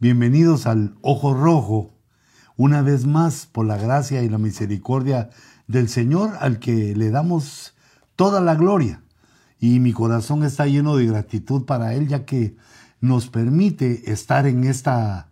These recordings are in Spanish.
Bienvenidos al Ojo Rojo, una vez más por la gracia y la misericordia del Señor al que le damos toda la gloria. Y mi corazón está lleno de gratitud para Él ya que nos permite estar en esta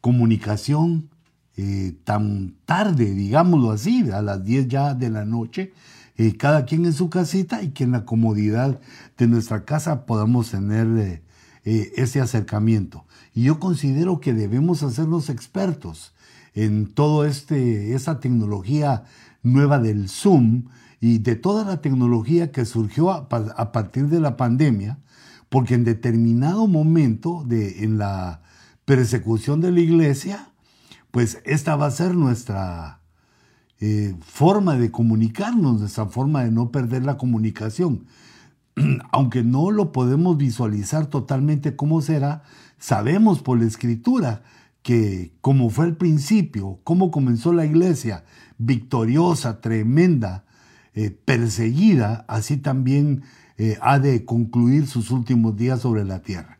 comunicación eh, tan tarde, digámoslo así, a las 10 ya de la noche, eh, cada quien en su casita y que en la comodidad de nuestra casa podamos tener eh, ese acercamiento. Y yo considero que debemos hacernos expertos en todo este, esa tecnología nueva del Zoom y de toda la tecnología que surgió a, a partir de la pandemia, porque en determinado momento de, en la persecución de la iglesia, pues esta va a ser nuestra eh, forma de comunicarnos, nuestra forma de no perder la comunicación. Aunque no lo podemos visualizar totalmente cómo será, sabemos por la escritura que como fue el principio, cómo comenzó la iglesia, victoriosa, tremenda, eh, perseguida, así también eh, ha de concluir sus últimos días sobre la tierra.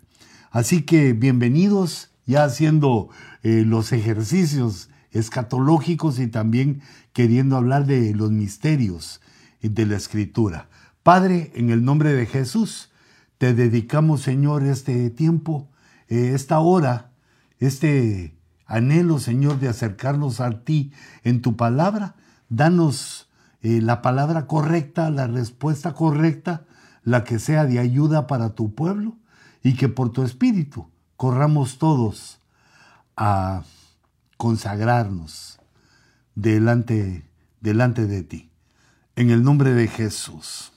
Así que bienvenidos ya haciendo eh, los ejercicios escatológicos y también queriendo hablar de los misterios de la escritura. Padre, en el nombre de Jesús, te dedicamos, Señor, este tiempo, eh, esta hora, este anhelo, Señor, de acercarnos a ti en tu palabra. Danos eh, la palabra correcta, la respuesta correcta, la que sea de ayuda para tu pueblo y que por tu espíritu corramos todos a consagrarnos delante, delante de ti. En el nombre de Jesús.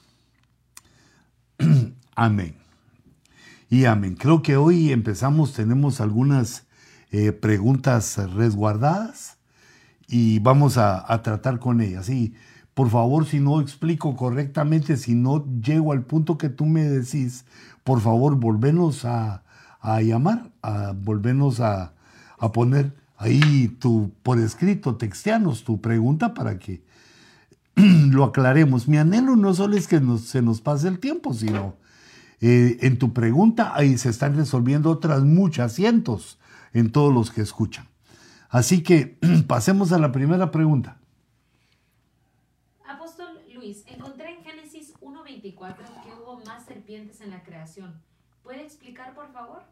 amén. Y amén. Creo que hoy empezamos, tenemos algunas eh, preguntas resguardadas y vamos a, tratar con ellas. Y por favor, si no explico correctamente, si no llego al punto que tú me decís, por favor, volvenos a, a llamar, a volvernos a, poner ahí tu, por escrito, texteanos tu pregunta para que lo aclaremos. Mi anhelo no solo es que se nos pase el tiempo, sino eh, en tu pregunta ahí se están resolviendo otras muchas, cientos, en todos los que escuchan. Así que pasemos a la primera pregunta. Apóstol Luis, encontré en Génesis 1.24 que hubo más serpientes en la creación. ¿Puede explicar, por favor?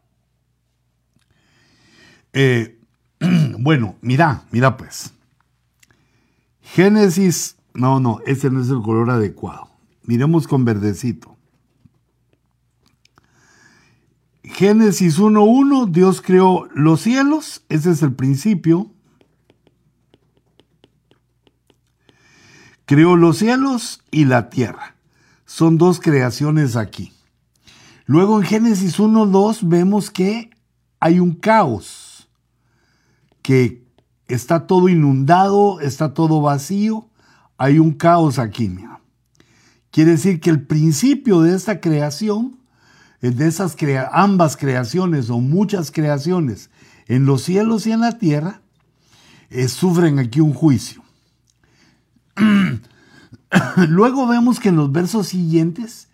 Eh, bueno, mira, mira pues. Génesis, no, no, ese no es el color adecuado. Miremos con verdecito. Génesis 1.1, Dios creó los cielos, ese es el principio. Creó los cielos y la tierra. Son dos creaciones aquí. Luego en Génesis 1.2 vemos que hay un caos, que está todo inundado, está todo vacío, hay un caos aquí. Mira. Quiere decir que el principio de esta creación, de ambas creaciones o muchas creaciones en los cielos y en la tierra, eh, sufren aquí un juicio. Luego vemos que en los versos siguientes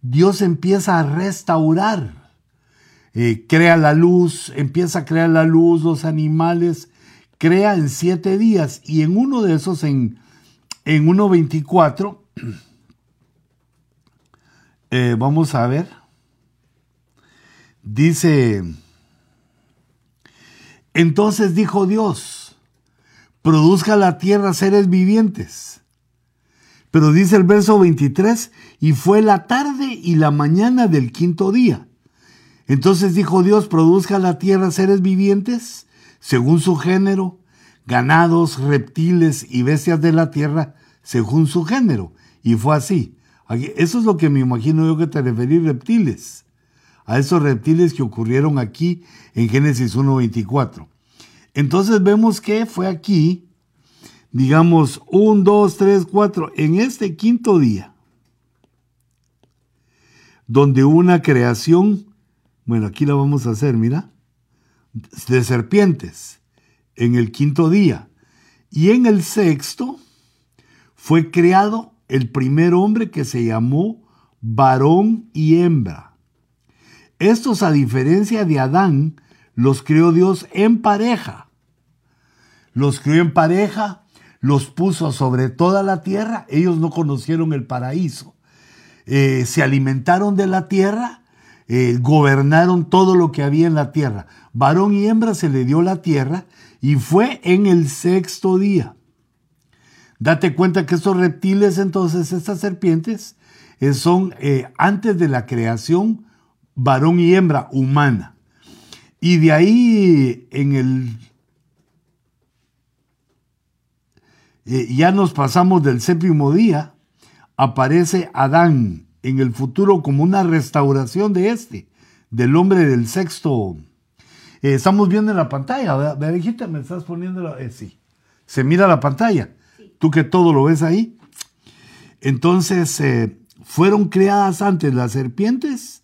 Dios empieza a restaurar. Eh, crea la luz, empieza a crear la luz, los animales, crea en siete días y en uno de esos, en, en 1.24, eh, vamos a ver, dice, entonces dijo Dios, produzca la tierra seres vivientes pero dice el verso 23, y fue la tarde y la mañana del quinto día. Entonces dijo Dios, produzca la tierra seres vivientes, según su género, ganados, reptiles y bestias de la tierra, según su género. Y fue así. Eso es lo que me imagino yo que te referí, reptiles. A esos reptiles que ocurrieron aquí en Génesis 1.24. Entonces vemos que fue aquí digamos, un, dos, tres, cuatro, en este quinto día, donde una creación, bueno, aquí la vamos a hacer, mira, de serpientes, en el quinto día. Y en el sexto fue creado el primer hombre que se llamó varón y hembra. Estos, a diferencia de Adán, los creó Dios en pareja. Los creó en pareja, los puso sobre toda la tierra. Ellos no conocieron el paraíso. Eh, se alimentaron de la tierra, eh, gobernaron todo lo que había en la tierra. Varón y hembra se le dio la tierra y fue en el sexto día. Date cuenta que estos reptiles, entonces, estas serpientes, eh, son antes de la creación varón y hembra humana. Y de ahí en el... Eh, ya nos pasamos del séptimo día, aparece Adán en el futuro como una restauración de este, del hombre del sexto. Eh, estamos viendo en la pantalla, ¿verdad? me estás poniendo eh, sí. Se mira la pantalla. Tú que todo lo ves ahí. Entonces, fueron creadas antes las serpientes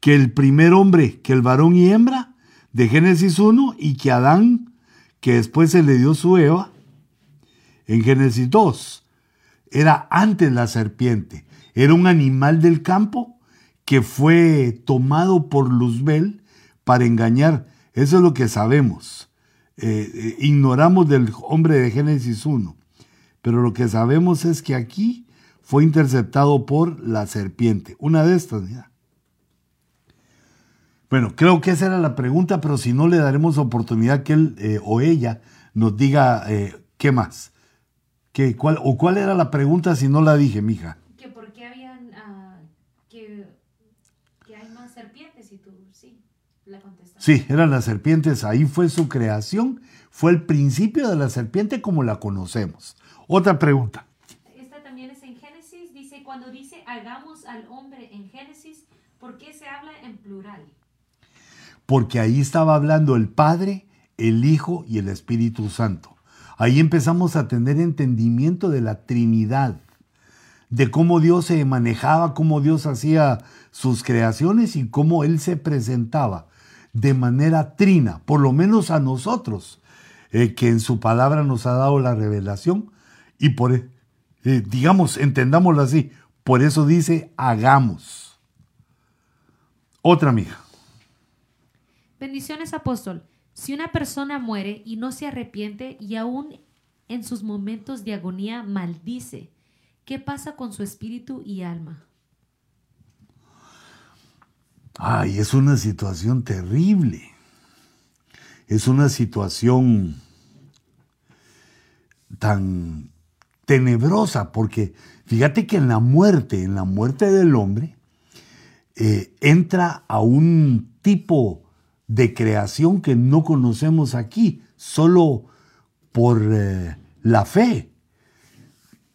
que el primer hombre, que el varón y hembra de Génesis 1 y que Adán, que después se le dio su Eva, en Génesis 2. Era antes la serpiente, era un animal del campo que fue tomado por Luzbel para engañar. Eso es lo que sabemos. Eh, eh, ignoramos del hombre de Génesis 1. Pero lo que sabemos es que aquí fue interceptado por la serpiente. Una de estas, ya. Bueno, creo que esa era la pregunta, pero si no le daremos oportunidad que él eh, o ella nos diga qué más. ¿Qué, cuál, ¿O cuál era la pregunta si no la dije, mija? Que por qué habían, ah, que, hay más serpientes y tú sí, la contestaste. Sí, eran las serpientes, ahí fue su creación, fue el principio de la serpiente como la conocemos. Otra pregunta. Esta también es en Génesis, dice, cuando dice hagamos al hombre en Génesis, ¿por qué se habla en plural? porque ahí estaba hablando el Padre, el Hijo y el Espíritu Santo. Ahí empezamos a tener entendimiento de la Trinidad, de cómo Dios se manejaba, cómo Dios hacía sus creaciones y cómo Él se presentaba de manera trina, por lo menos a nosotros, eh, que en su palabra nos ha dado la revelación y por, eh, digamos, entendámoslo así, por eso dice hagamos. Otra amiga. Bendiciones, apóstol. Si una persona muere y no se arrepiente y aún en sus momentos de agonía maldice, ¿qué pasa con su espíritu y alma? Ay, es una situación terrible. Es una situación tan tenebrosa porque fíjate que en la muerte, en la muerte del hombre, eh, entra a un tipo de creación que no conocemos aquí, solo por eh, la fe,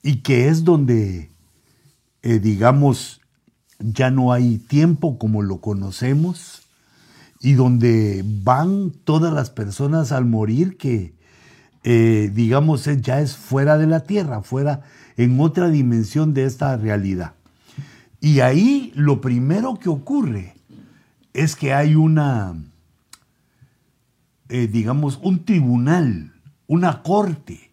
y que es donde, eh, digamos, ya no hay tiempo como lo conocemos, y donde van todas las personas al morir que, eh, digamos, ya es fuera de la tierra, fuera en otra dimensión de esta realidad. Y ahí lo primero que ocurre es que hay una, eh, digamos, un tribunal, una corte,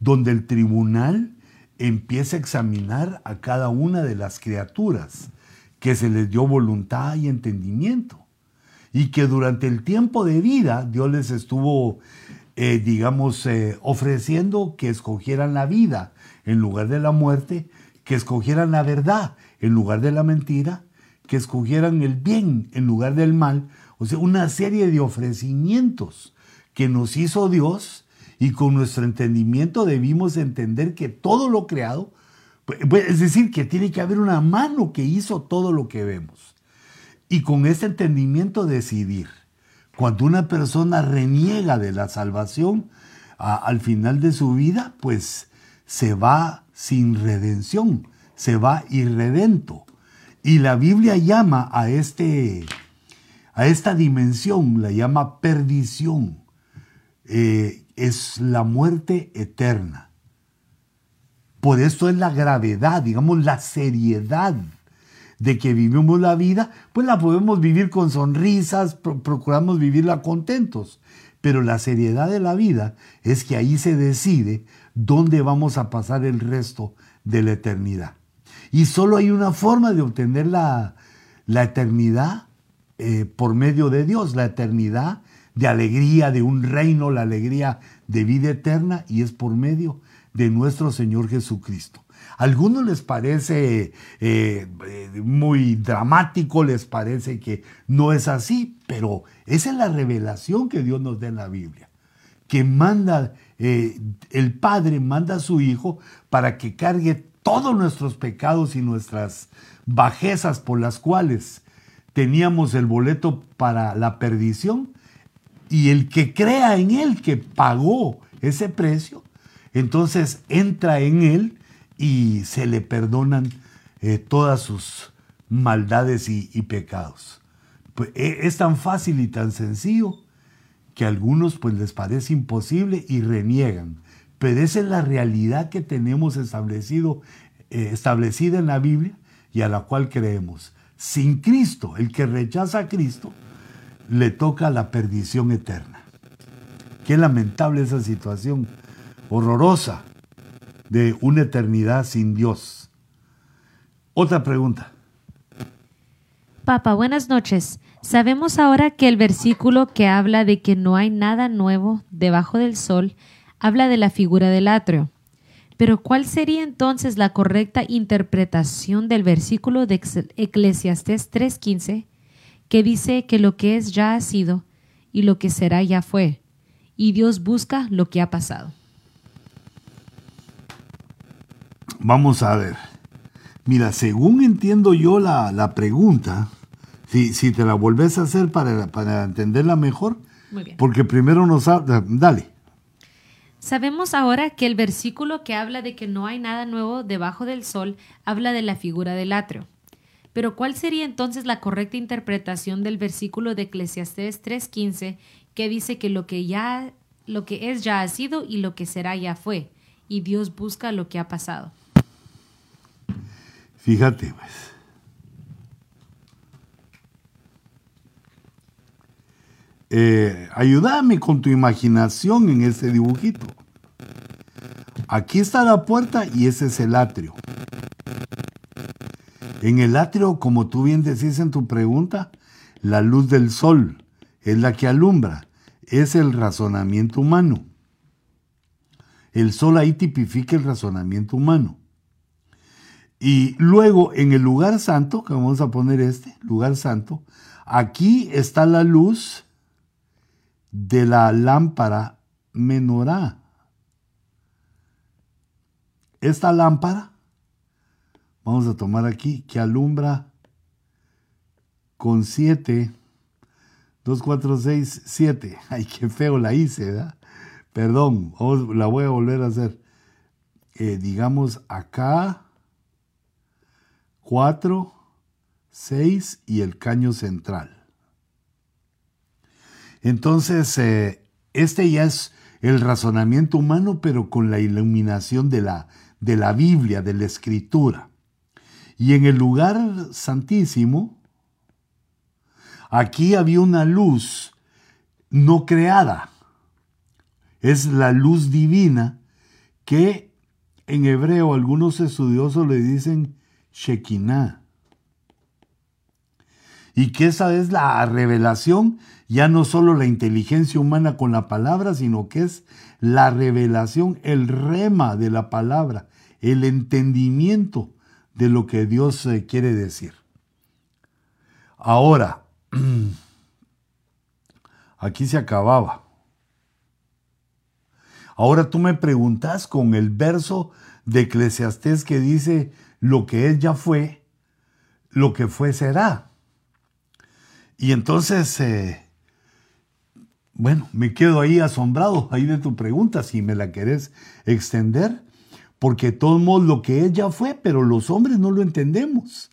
donde el tribunal empieza a examinar a cada una de las criaturas que se les dio voluntad y entendimiento. Y que durante el tiempo de vida Dios les estuvo, eh, digamos, eh, ofreciendo que escogieran la vida en lugar de la muerte, que escogieran la verdad en lugar de la mentira, que escogieran el bien en lugar del mal, o sea, una serie de ofrecimientos que nos hizo Dios y con nuestro entendimiento debimos entender que todo lo creado, pues, pues, es decir, que tiene que haber una mano que hizo todo lo que vemos. Y con ese entendimiento decidir. Cuando una persona reniega de la salvación al final de su vida, pues se va sin redención, se va irredento. Y la Biblia llama a este a esta dimensión la llama perdición. Eh, es la muerte eterna. Por esto es la gravedad, digamos, la seriedad de que vivimos la vida, pues la podemos vivir con sonrisas, procuramos vivirla contentos. Pero la seriedad de la vida es que ahí se decide dónde vamos a pasar el resto de la eternidad. Y solo hay una forma de obtener la, la eternidad eh, por medio de Dios. La eternidad de alegría, de un reino, la alegría de vida eterna, y es por medio de nuestro Señor Jesucristo. A algunos les parece eh, muy dramático, les parece que no es así, pero esa es la revelación que Dios nos da en la Biblia, que manda, eh, el Padre manda a su Hijo para que cargue todos nuestros pecados y nuestras bajezas por las cuales teníamos el boleto para la perdición, y el que crea en Él, que pagó ese precio, entonces entra en Él y se le perdonan eh, todas sus maldades y, pecados. Pues, e, es tan fácil y tan sencillo que a algunos pues les parece imposible y reniegan. Pero esa es la realidad que tenemos establecido, eh, establecida en la Biblia y a la cual creemos. Sin Cristo, el que rechaza a Cristo, le toca la perdición eterna. Qué lamentable esa situación, horrorosa, de una eternidad sin Dios. Otra pregunta. Papa, buenas noches. Sabemos ahora que el versículo que habla de que no hay nada nuevo debajo del sol habla de la figura del atrio. Pero ¿cuál sería entonces la correcta interpretación del versículo de Eclesiastés 3:15 que dice que lo que es ya ha sido y lo que será ya fue, y Dios busca lo que ha pasado? Vamos a ver. Mira, según entiendo yo la, pregunta, si, si, te la volvés a hacer para, para entenderla mejor, porque primero nos... Dale. Sabemos ahora que el versículo que habla de que no hay nada nuevo debajo del sol habla de la figura del atrio. Pero ¿cuál sería entonces la correcta interpretación del versículo de Eclesiastés 3:15 que dice que lo que ya lo que es ya ha sido y lo que será ya fue, y Dios busca lo que ha pasado? Fíjate, pues. Eh, ayúdame con tu imaginación en este dibujito. Aquí está la puerta y ese es el atrio. En el atrio, como tú bien decís en tu pregunta, la luz del sol es la que alumbra, es el razonamiento humano. El sol ahí tipifica el razonamiento humano. Y luego en el lugar santo, que vamos a poner este, lugar santo, aquí está la luz de la lámpara menorá. Esta lámpara, vamos a tomar aquí, que alumbra con 7, 2, 4, 6, 7. Ay, qué feo la hice, ¿verdad? Perdón, la voy a volver a hacer. Eh, digamos acá, 4, 6 y el caño central. Entonces, eh, este ya es el razonamiento humano, pero con la iluminación de la, de la Biblia, de la Escritura. Y en el lugar santísimo, aquí había una luz no creada. Es la luz divina que en hebreo algunos estudiosos le dicen Shekinah. Y que esa es la revelación, ya no solo la inteligencia humana con la palabra, sino que es la revelación, el rema de la palabra, el entendimiento de lo que Dios quiere decir. Ahora, aquí se acababa. Ahora tú me preguntas con el verso de Eclesiastés que dice, lo que es ya fue, lo que fue será. Y entonces, eh, bueno, me quedo ahí asombrado ahí de tu pregunta, si me la querés extender, porque de todos lo que es ya fue, pero los hombres no lo entendemos.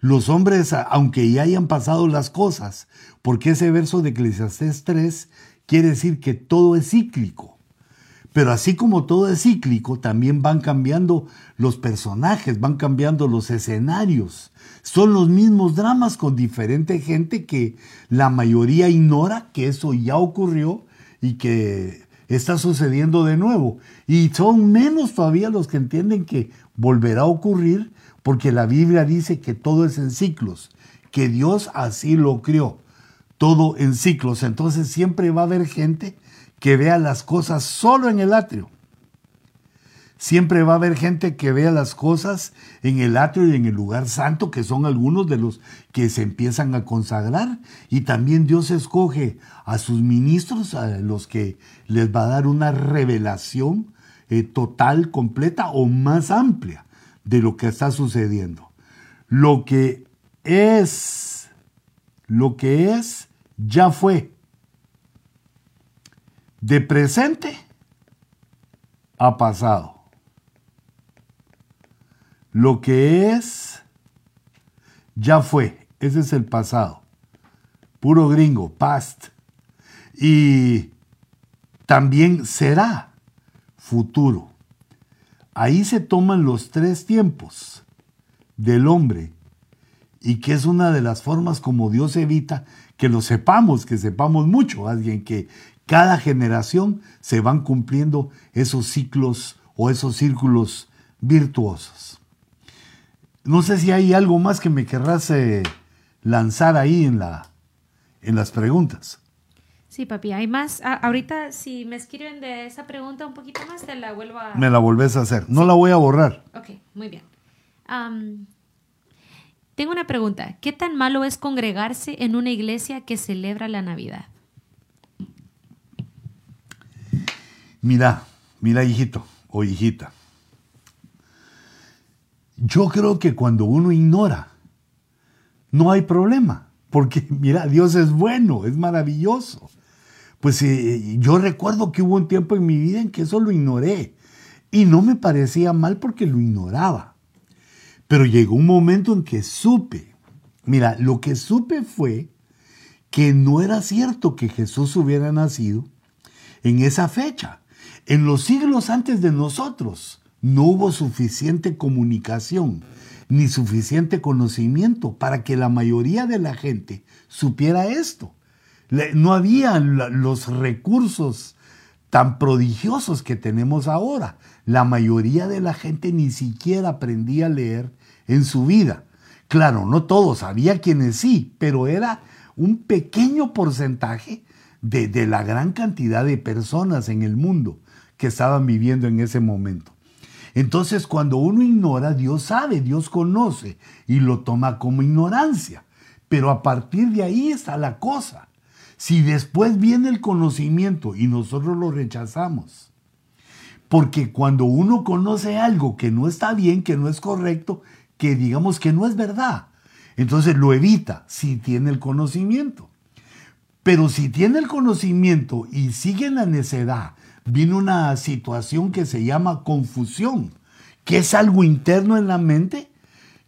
Los hombres, aunque ya hayan pasado las cosas, porque ese verso de Eclesiastés 3 quiere decir que todo es cíclico. Pero así como todo es cíclico, también van cambiando los personajes, van cambiando los escenarios. Son los mismos dramas con diferente gente que la mayoría ignora que eso ya ocurrió y que está sucediendo de nuevo. Y son menos todavía los que entienden que volverá a ocurrir porque la Biblia dice que todo es en ciclos, que Dios así lo crió. todo en ciclos. Entonces siempre va a haber gente que vea las cosas solo en el atrio. Siempre va a haber gente que vea las cosas en el atrio y en el lugar santo, que son algunos de los que se empiezan a consagrar. Y también Dios escoge a sus ministros, a los que les va a dar una revelación eh, total, completa o más amplia de lo que está sucediendo. Lo que es, lo que es, ya fue. De presente a pasado. Lo que es, ya fue. Ese es el pasado. Puro gringo, past. Y también será futuro. Ahí se toman los tres tiempos del hombre y que es una de las formas como Dios evita que lo sepamos, que sepamos mucho, alguien que cada generación se van cumpliendo esos ciclos o esos círculos virtuosos. No sé si hay algo más que me querrás eh, lanzar ahí en, la, en las preguntas. Sí, papi, hay más. Ah, ahorita, si me escriben de esa pregunta un poquito más, te la vuelvo a... Me la volvés a hacer. No la voy a borrar. Ok, muy bien. tengo una pregunta. ¿Qué tan malo es congregarse en una iglesia que celebra la Navidad? Mira, mira, hijito o hijita. Yo creo que cuando uno ignora, no hay problema. Porque, mira, Dios es bueno, es maravilloso pues eh, yo recuerdo que hubo un tiempo en mi vida en que eso lo ignoré. Y no me parecía mal porque lo ignoraba. Pero llegó un momento en que supe. Mira, lo que supe fue que no era cierto que Jesús hubiera nacido en esa fecha. En los siglos antes de nosotros no hubo suficiente comunicación ni suficiente conocimiento para que la mayoría de la gente supiera esto. No había los recursos tan prodigiosos que tenemos ahora. La mayoría de la gente ni siquiera aprendía a leer en su vida. Claro, no todos, había quienes sí, pero era un pequeño porcentaje de, de, la gran cantidad de personas en el mundo que estaban viviendo en ese momento. Entonces, cuando uno ignora, Dios sabe, Dios conoce y lo toma como ignorancia. Pero a partir de ahí está la cosa. Si después viene el conocimiento y nosotros lo rechazamos, porque cuando uno conoce algo que no está bien, que no es correcto, que digamos que no es verdad, entonces lo evita si tiene el conocimiento. Pero si tiene el conocimiento y sigue en la necedad, viene una situación que se llama confusión, que es algo interno en la mente,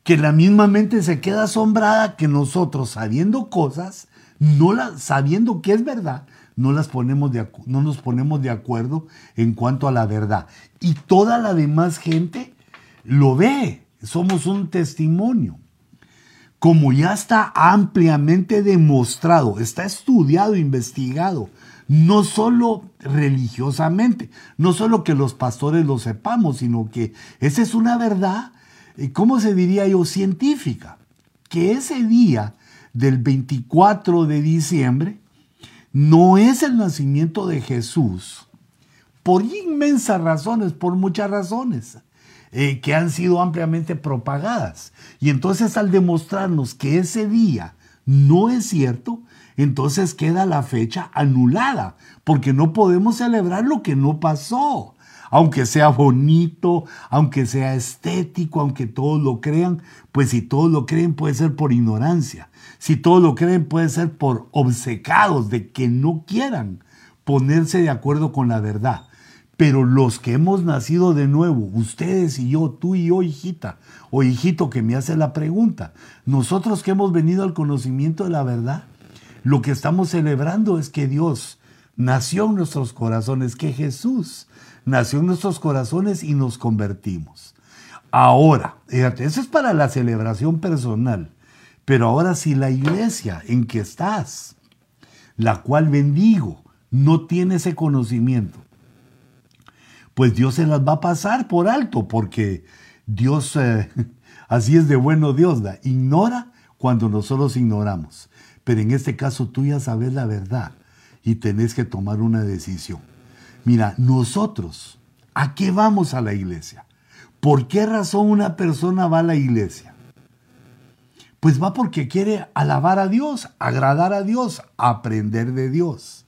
que la misma mente se queda asombrada que nosotros sabiendo cosas, no la, sabiendo que es verdad, no, las ponemos de, no nos ponemos de acuerdo en cuanto a la verdad. Y toda la demás gente lo ve, somos un testimonio. Como ya está ampliamente demostrado, está estudiado, investigado, no solo religiosamente, no solo que los pastores lo sepamos, sino que esa es una verdad, eh, ¿cómo se diría yo? Científica, que ese día del 24 de diciembre no es el nacimiento de Jesús por inmensas razones, por muchas razones. Eh, que han sido ampliamente propagadas. Y entonces al demostrarnos que ese día no es cierto, entonces queda la fecha anulada, porque no podemos celebrar lo que no pasó. Aunque sea bonito, aunque sea estético, aunque todos lo crean, pues si todos lo creen puede ser por ignorancia, si todos lo creen puede ser por obcecados de que no quieran ponerse de acuerdo con la verdad. Pero los que hemos nacido de nuevo, ustedes y yo, tú y yo, hijita, o hijito que me hace la pregunta, nosotros que hemos venido al conocimiento de la verdad, lo que estamos celebrando es que Dios nació en nuestros corazones, que Jesús nació en nuestros corazones y nos convertimos. Ahora, eso es para la celebración personal. Pero ahora si la iglesia en que estás, la cual bendigo, no tiene ese conocimiento, pues Dios se las va a pasar por alto, porque Dios, eh, así es de bueno Dios, da, ignora cuando nosotros ignoramos. Pero en este caso tú ya sabes la verdad y tenés que tomar una decisión. Mira, nosotros, ¿a qué vamos a la iglesia? ¿Por qué razón una persona va a la iglesia? Pues va porque quiere alabar a Dios, agradar a Dios, aprender de Dios.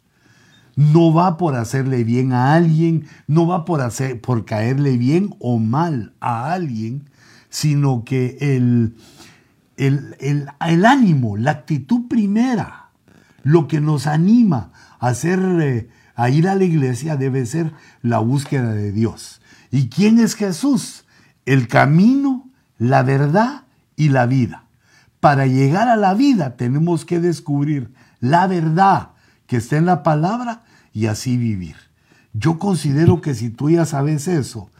No va por hacerle bien a alguien, no va por, hacer, por caerle bien o mal a alguien, sino que el, el, ánimo, la actitud primera, lo que nos anima a, hacer, eh, a ir a la iglesia debe ser la búsqueda de Dios. ¿Y quién es Jesús? El camino, la verdad y la vida. Para llegar a la vida tenemos que descubrir la verdad que está en la palabra y así vivir. Yo considero que si tú ya sabes eso,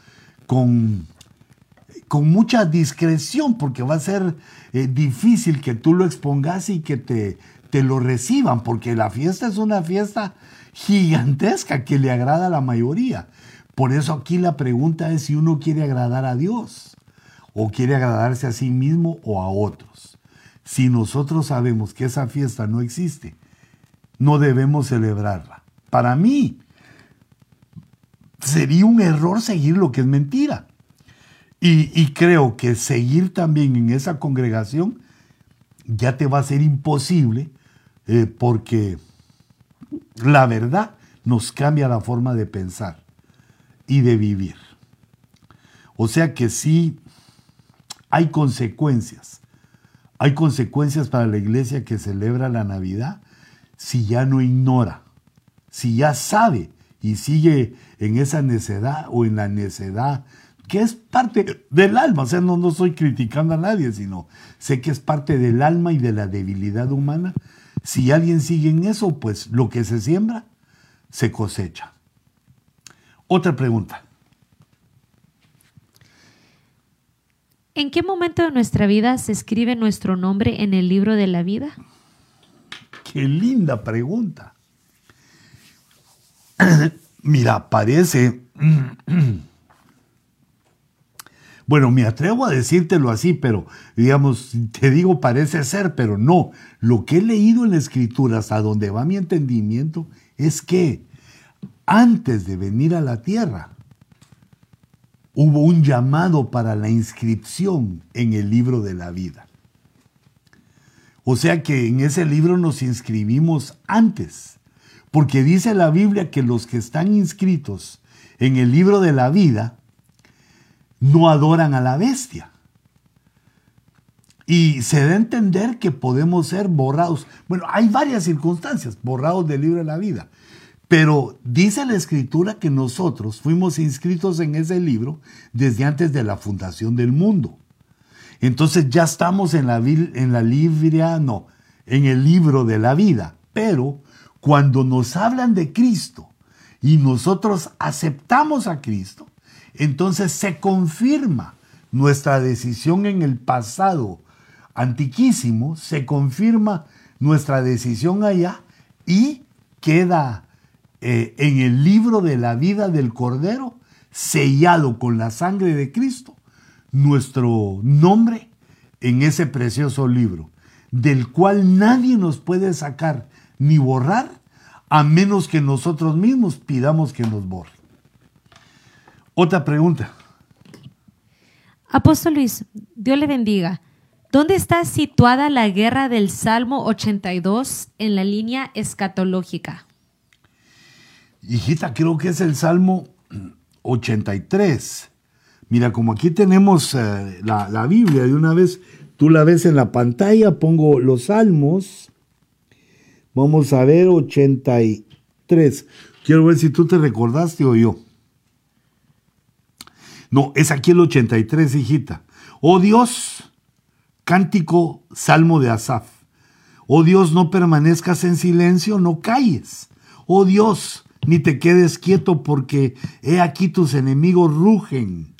con con mucha discreción, porque va a ser eh, difícil que tú lo expongas y que te, te lo reciban, porque la fiesta es una fiesta gigantesca que le agrada a la mayoría. Por eso aquí la pregunta es si uno quiere agradar a Dios o quiere agradarse a sí mismo o a otros. Si nosotros sabemos que esa fiesta no existe, no debemos celebrarla. Para mí, sería un error seguir lo que es mentira. Y, creo que seguir también en esa congregación ya te va a ser imposible eh, porque la verdad nos cambia la forma de pensar y de vivir. O sea que sí hay consecuencias. Hay consecuencias para la iglesia que celebra la Navidad si ya no ignora, si ya sabe y sigue en esa necedad o en la necedad que es parte del alma, o sea, no, no estoy criticando a nadie, sino sé que es parte del alma y de la debilidad humana. Si alguien sigue en eso, pues lo que se siembra, se cosecha. Otra pregunta. ¿En qué momento de nuestra vida se escribe nuestro nombre en el libro de la vida? Qué linda pregunta. Mira, parece Bueno, me atrevo a decírtelo así, pero digamos, te digo parece ser, pero no. Lo que he leído en la escritura, hasta donde va mi entendimiento, es que antes de venir a la tierra, hubo un llamado para la inscripción en el libro de la vida. O sea que en ese libro nos inscribimos antes, porque dice la Biblia que los que están inscritos en el libro de la vida no adoran a la bestia. Y se da a entender que podemos ser borrados. Bueno, hay varias circunstancias, borrados del libro de la vida. Pero dice la escritura que nosotros fuimos inscritos en ese libro desde antes de la fundación del mundo. Entonces ya estamos en la, en la libria, no, en el libro de la vida. Pero cuando nos hablan de Cristo y nosotros aceptamos a Cristo, entonces se confirma nuestra decisión en el pasado antiquísimo, se confirma nuestra decisión allá y queda eh, en el libro de la vida del Cordero, sellado con la sangre de Cristo, nuestro nombre en ese precioso libro, del cual nadie nos puede sacar ni borrar, a menos que nosotros mismos pidamos que nos borre. Otra pregunta. Apóstol Luis, Dios le bendiga. ¿Dónde está situada la guerra del Salmo 82 en la línea escatológica? Hijita, creo que es el Salmo 83. Mira, como aquí tenemos eh, la, la, Biblia de una vez, tú la ves en la pantalla, pongo los salmos. Vamos a ver 83. Quiero ver si tú te recordaste o yo. No, es aquí el 83, hijita. Oh Dios, cántico, salmo de Asaf. Oh Dios, no permanezcas en silencio, no calles. Oh Dios, ni te quedes quieto porque he aquí tus enemigos rugen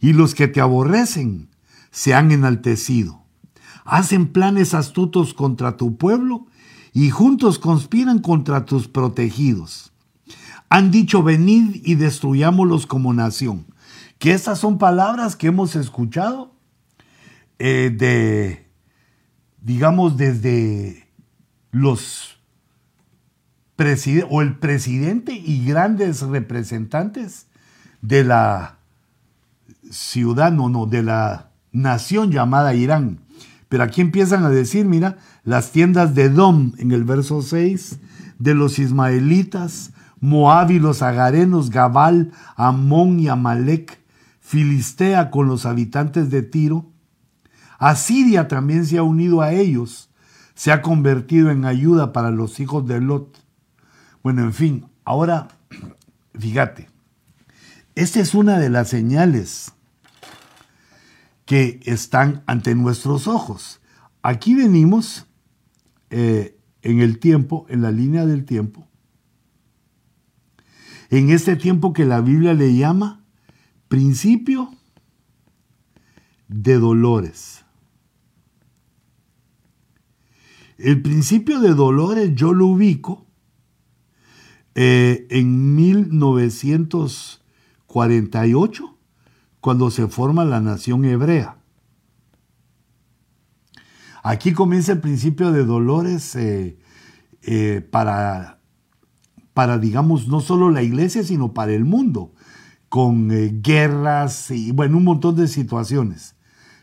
y los que te aborrecen se han enaltecido. Hacen planes astutos contra tu pueblo y juntos conspiran contra tus protegidos. Han dicho, venid y destruyámoslos como nación que estas son palabras que hemos escuchado eh, de, digamos, desde los o el presidente y grandes representantes de la ciudad, no, no, de la nación llamada Irán. Pero aquí empiezan a decir, mira, las tiendas de Dom en el verso 6, de los ismaelitas, Moab y los agarenos, Gabal, Amón y Amalek, Filistea con los habitantes de Tiro. Asiria también se ha unido a ellos, se ha convertido en ayuda para los hijos de Lot. Bueno, en fin, ahora, fíjate, esta es una de las señales que están ante nuestros ojos. Aquí venimos eh, en el tiempo, en la línea del tiempo, en este tiempo que la Biblia le llama principio de dolores. El principio de dolores yo lo ubico eh, en 1948, cuando se forma la nación hebrea. Aquí comienza el principio de dolores eh, eh, para, para, digamos, no solo la iglesia, sino para el mundo, con guerras y, bueno, un montón de situaciones.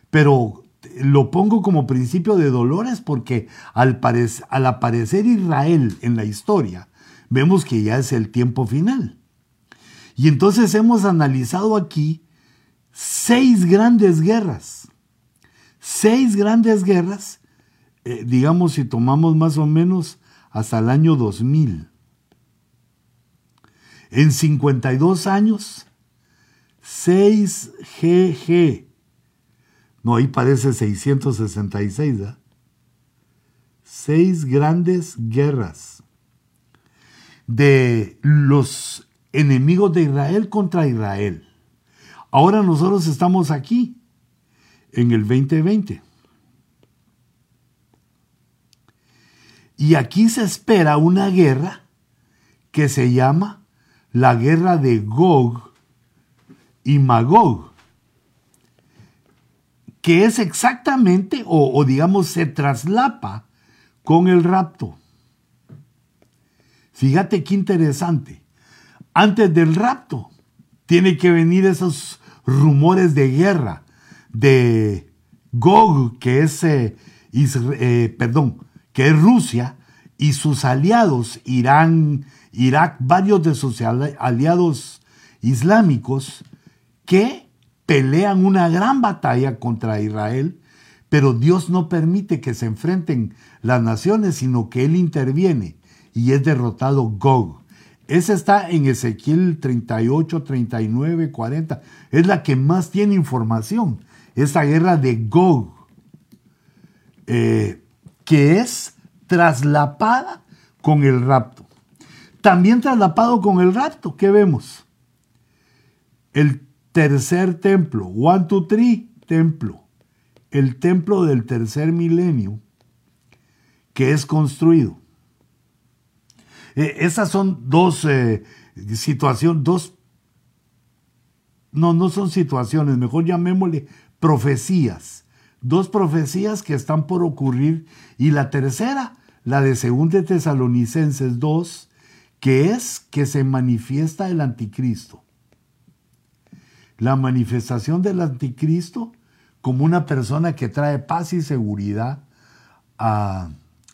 Pero lo pongo como principio de dolores porque al, al aparecer Israel en la historia, vemos que ya es el tiempo final. Y entonces hemos analizado aquí seis grandes guerras. Seis grandes guerras, eh, digamos si tomamos más o menos hasta el año 2000. En 52 años, 6 GG. No, ahí parece 666, ¿verdad? Seis grandes guerras de los enemigos de Israel contra Israel. Ahora nosotros estamos aquí, en el 2020. Y aquí se espera una guerra que se llama la guerra de Gog y Magog, que es exactamente, o, digamos, se traslapa con el rapto. Fíjate qué interesante. Antes del rapto, tiene que venir esos rumores de guerra de Gog, que es, eh, eh, perdón, que es Rusia, y sus aliados, Irán, Irak, varios de sus aliados islámicos, que pelean una gran batalla contra Israel, pero Dios no permite que se enfrenten las naciones, sino que Él interviene y es derrotado Gog. Esa está en Ezequiel 38, 39, 40. Es la que más tiene información. Esta guerra de Gog, eh, que es traslapada con el rapto. También traslapado con el rapto, ¿qué vemos? El tercer templo, one, two, three, templo. El templo del tercer milenio que es construido. Eh, esas son dos eh, situaciones, dos, no, no son situaciones, mejor llamémosle profecías. Dos profecías que están por ocurrir y la tercera, la de 2 Tesalonicenses 2, que es que se manifiesta el anticristo. La manifestación del anticristo como una persona que trae paz y seguridad a,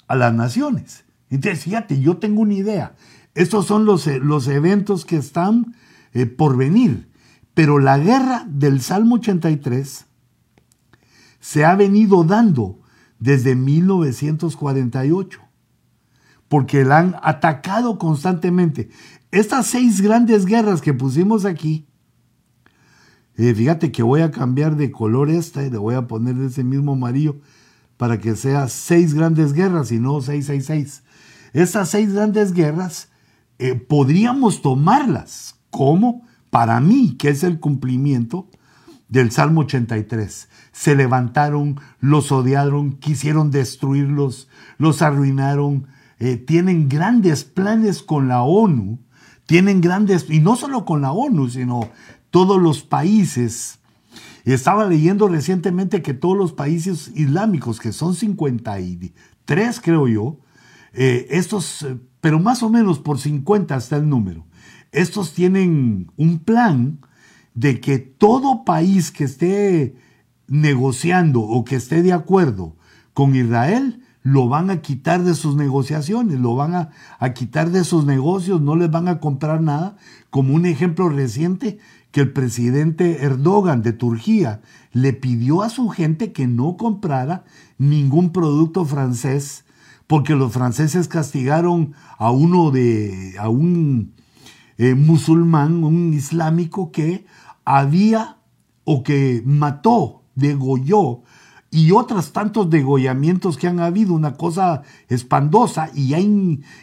a las naciones. Entonces, fíjate, yo tengo una idea. Estos son los, eh, los eventos que están eh, por venir. Pero la guerra del Salmo 83 se ha venido dando desde 1948, porque la han atacado constantemente. Estas seis grandes guerras que pusimos aquí, eh, fíjate que voy a cambiar de color esta y le voy a poner ese mismo amarillo para que sea seis grandes guerras y no 666. Esas seis grandes guerras eh, podríamos tomarlas como, para mí, que es el cumplimiento del Salmo 83. Se levantaron, los odiaron, quisieron destruirlos, los arruinaron, eh, tienen grandes planes con la ONU, tienen grandes, y no solo con la ONU, sino todos los países. Estaba leyendo recientemente que todos los países islámicos, que son 53, creo yo, Eh, estos, eh, pero más o menos por 50 está el número. Estos tienen un plan de que todo país que esté negociando o que esté de acuerdo con Israel, lo van a quitar de sus negociaciones, lo van a, a, quitar de sus negocios, no les van a comprar nada. Como un ejemplo reciente, que el presidente Erdogan de Turquía le pidió a su gente que no comprara ningún producto francés, porque los franceses castigaron a uno de, a un eh, musulmán, un islámico que había o que mató, degolló y otros tantos degollamientos que han habido, una cosa espantosa, y ha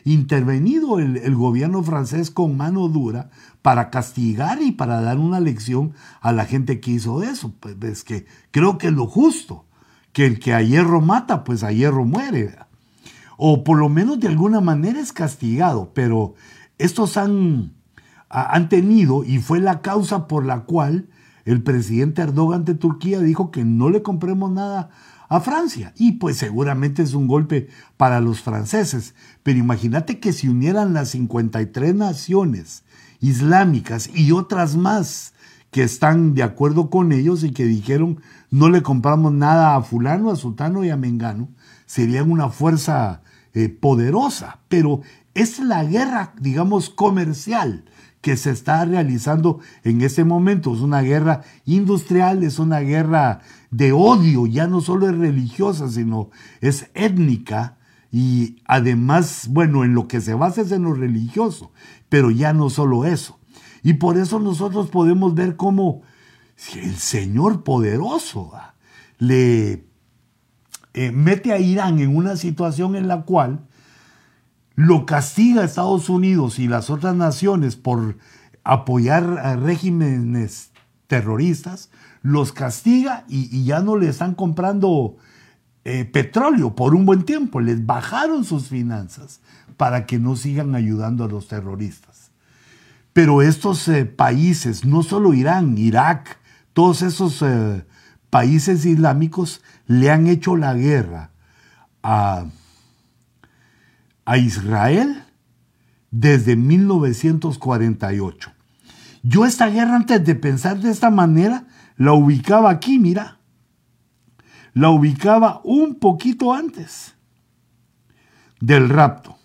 intervenido el, gobierno francés con mano dura para castigar y para dar una lección a la gente que hizo eso. Pues es que creo que es lo justo, que el que a hierro mata, pues a hierro muere. O por lo menos de alguna manera es castigado, pero estos han, han tenido, y fue la causa por la cual el presidente Erdogan de Turquía dijo que no le compremos nada a Francia. Y pues seguramente es un golpe para los franceses. Pero imagínate que se unieran las 53 naciones islámicas y otras más que están de acuerdo con ellos y que dijeron no le compramos nada a fulano, a sultano y a mengano, serían una fuerza eh, poderosa. Pero es la guerra, digamos, comercial que se está realizando en este momento. Es una guerra industrial, es una guerra de odio, ya no solo es religiosa, sino es étnica y además, bueno, en lo que se basa es en lo religioso, pero ya no solo eso. Y por eso nosotros podemos ver cómo el Señor poderoso ah, le eh, mete a Irán en una situación en la cual lo castiga a Estados Unidos y las otras naciones por apoyar a regímenes terroristas, los castiga y, ya no le están comprando eh, petróleo por un buen tiempo, les bajaron sus finanzas para que no sigan ayudando a los terroristas. Pero estos eh, países, no solo Irán, Irak, todos esos eh, países islámicos le han hecho la guerra a a Israel desde 1948. Yo esta guerra antes de pensar de esta manera la ubicaba aquí, mira. La ubicaba un poquito antes del rapto.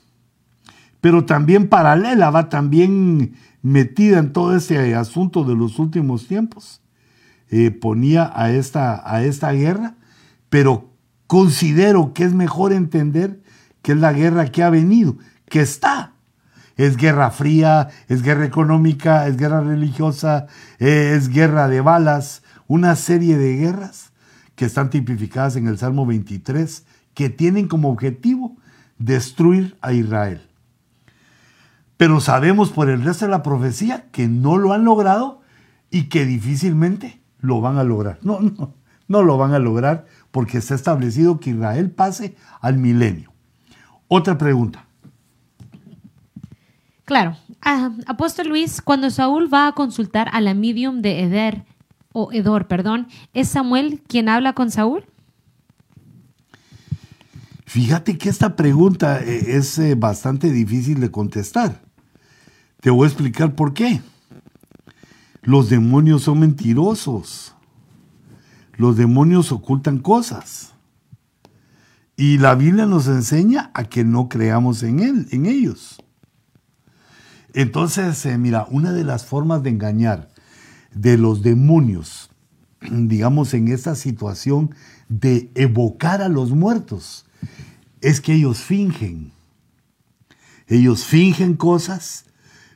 Pero también paralela, va también metida en todo ese asunto de los últimos tiempos. Eh, ponía a esta, a esta guerra, pero considero que es mejor entender que es la guerra que ha venido, que está. Es guerra fría, es guerra económica, es guerra religiosa, es guerra de balas, una serie de guerras que están tipificadas en el Salmo 23, que tienen como objetivo destruir a Israel. Pero sabemos por el resto de la profecía que no lo han logrado y que difícilmente lo van a lograr. No, no, no lo van a lograr porque está establecido que Israel pase al milenio. Otra pregunta. Claro. Ah, apóstol Luis, cuando Saúl va a consultar a la medium de Eder, o Edor, perdón, ¿es Samuel quien habla con Saúl? Fíjate que esta pregunta eh, es eh, bastante difícil de contestar. Te voy a explicar por qué. Los demonios son mentirosos. Los demonios ocultan cosas. Y la Biblia nos enseña a que no creamos en él, en ellos. Entonces, eh, mira, una de las formas de engañar de los demonios, digamos, en esta situación de evocar a los muertos, es que ellos fingen. Ellos fingen cosas,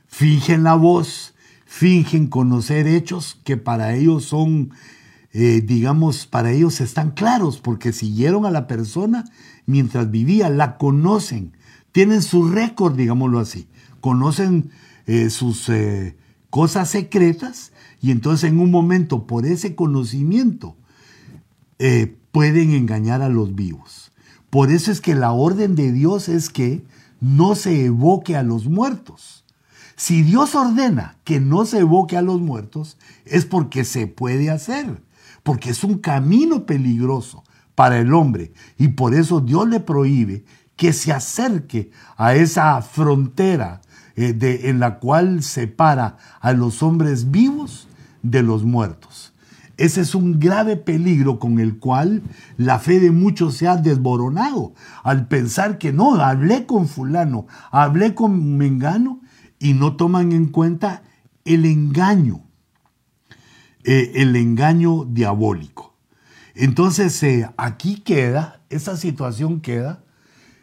fingen la voz, fingen conocer hechos que para ellos son eh, digamos, para ellos están claros porque siguieron a la persona mientras vivía, la conocen, tienen su récord, digámoslo así, conocen eh, sus eh, cosas secretas y entonces en un momento por ese conocimiento pueden engañar a los vivos. Por eso es que la orden de Dios es que no se evoque a los muertos. Si Dios ordena que no se evoque a los muertos, es porque se puede hacer porque es un camino peligroso para el hombre y por eso Dios le prohíbe que se acerque a esa frontera eh, de, en la cual separa a los hombres vivos de los muertos. Ese es un grave peligro con el cual la fe de muchos se ha desboronado al pensar que no, hablé con fulano, hablé con mengano y no toman en cuenta el engaño, eh, el engaño diabólico. Entonces eh, aquí queda, esa situación queda,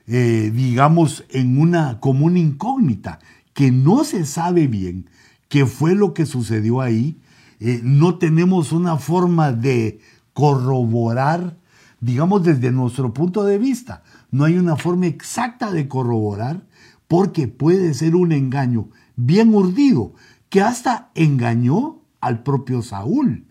eh, digamos, en una, como una incógnita, que no se sabe bien qué fue lo que sucedió ahí, no tenemos una forma de corroborar, digamos, desde nuestro punto de vista, no hay una forma exacta de corroborar, porque puede ser un engaño bien urdido, que hasta engañó al propio Saúl.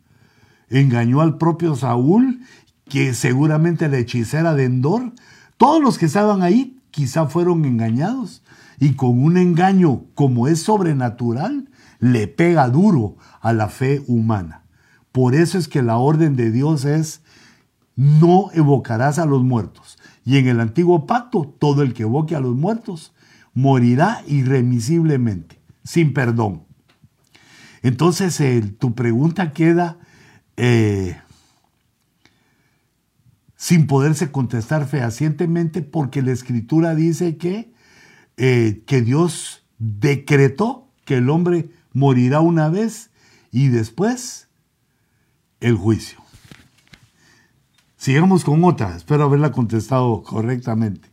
Engañó al propio Saúl, que seguramente la hechicera de Endor, todos los que estaban ahí quizá fueron engañados. Y con un engaño como es sobrenatural, le pega duro a la fe humana. Por eso es que la orden de Dios es, no evocarás a los muertos. Y en el antiguo pacto, todo el que evoque a los muertos morirá irremisiblemente, sin perdón. Entonces, tu pregunta queda eh, sin poderse contestar fehacientemente porque la escritura dice que, eh, que Dios decretó que el hombre morirá una vez y después el juicio. Sigamos con otra, espero haberla contestado correctamente.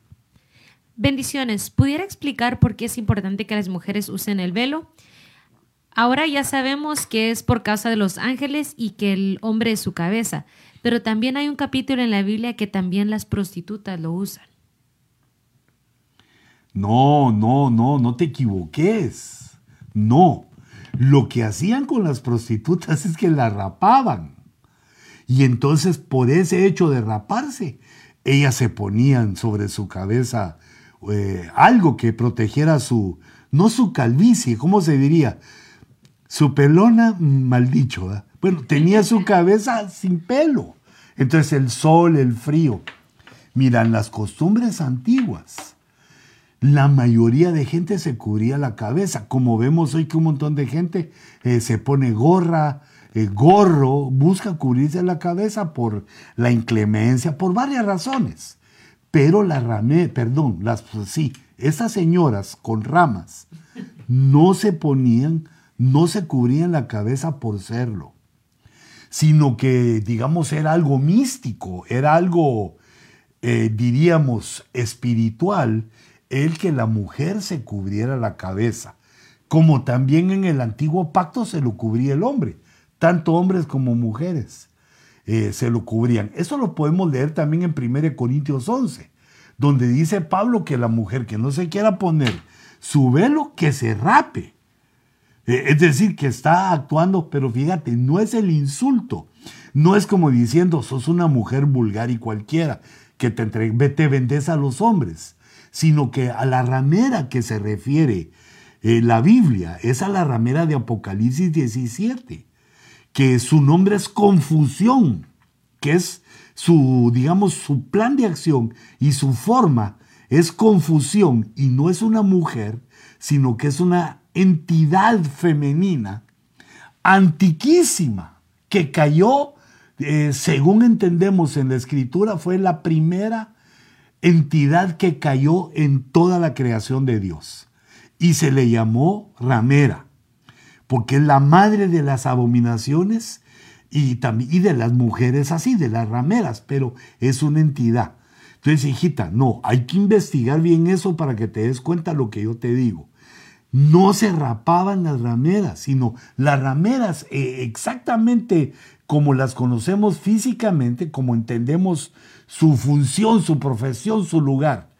Bendiciones. ¿Pudiera explicar por qué es importante que las mujeres usen el velo? Ahora ya sabemos que es por causa de los ángeles y que el hombre es su cabeza, pero también hay un capítulo en la Biblia que también las prostitutas lo usan. No, no, no, no te equivoques. No. Lo que hacían con las prostitutas es que las rapaban. Y entonces por ese hecho de raparse, ellas se ponían sobre su cabeza eh, algo que protegiera su, no su calvicie, ¿cómo se diría? Su pelona, mal dicho, bueno, tenía su cabeza sin pelo. Entonces el sol, el frío. Miran las costumbres antiguas. La mayoría de gente se cubría la cabeza. Como vemos hoy que un montón de gente eh, se pone gorra, eh, gorro, busca cubrirse la cabeza por la inclemencia, por varias razones. Pero la ramé, perdón, las, sí, esas señoras con ramas no se ponían no se cubrían la cabeza por serlo, sino que, digamos, era algo místico, era algo, eh, diríamos, espiritual, el que la mujer se cubriera la cabeza, como también en el antiguo pacto se lo cubría el hombre, tanto hombres como mujeres eh, se lo cubrían. Eso lo podemos leer también en 1 Corintios 11, donde dice Pablo que la mujer que no se quiera poner su velo, que se rape. Eh, es decir, que está actuando, pero fíjate, no es el insulto. No es como diciendo, sos una mujer vulgar y cualquiera, que te, te vendes a los hombres, sino que a la ramera que se refiere eh, la Biblia es a la ramera de Apocalipsis 17, que su nombre es confusión, que es su, digamos, su plan de acción y su forma es confusión y no es una mujer, sino que es una entidad femenina antiquísima que cayó, eh, según entendemos en la escritura, fue la primera entidad que cayó en toda la creación de Dios. Y se le llamó ramera, porque es la madre de las abominaciones y, también, y de las mujeres así, de las rameras, pero es una entidad. Entonces, hijita, no, hay que investigar bien eso para que te des cuenta lo que yo te digo no se rapaban las rameras, sino las rameras eh, exactamente como las conocemos físicamente, como entendemos su función, su profesión, su lugar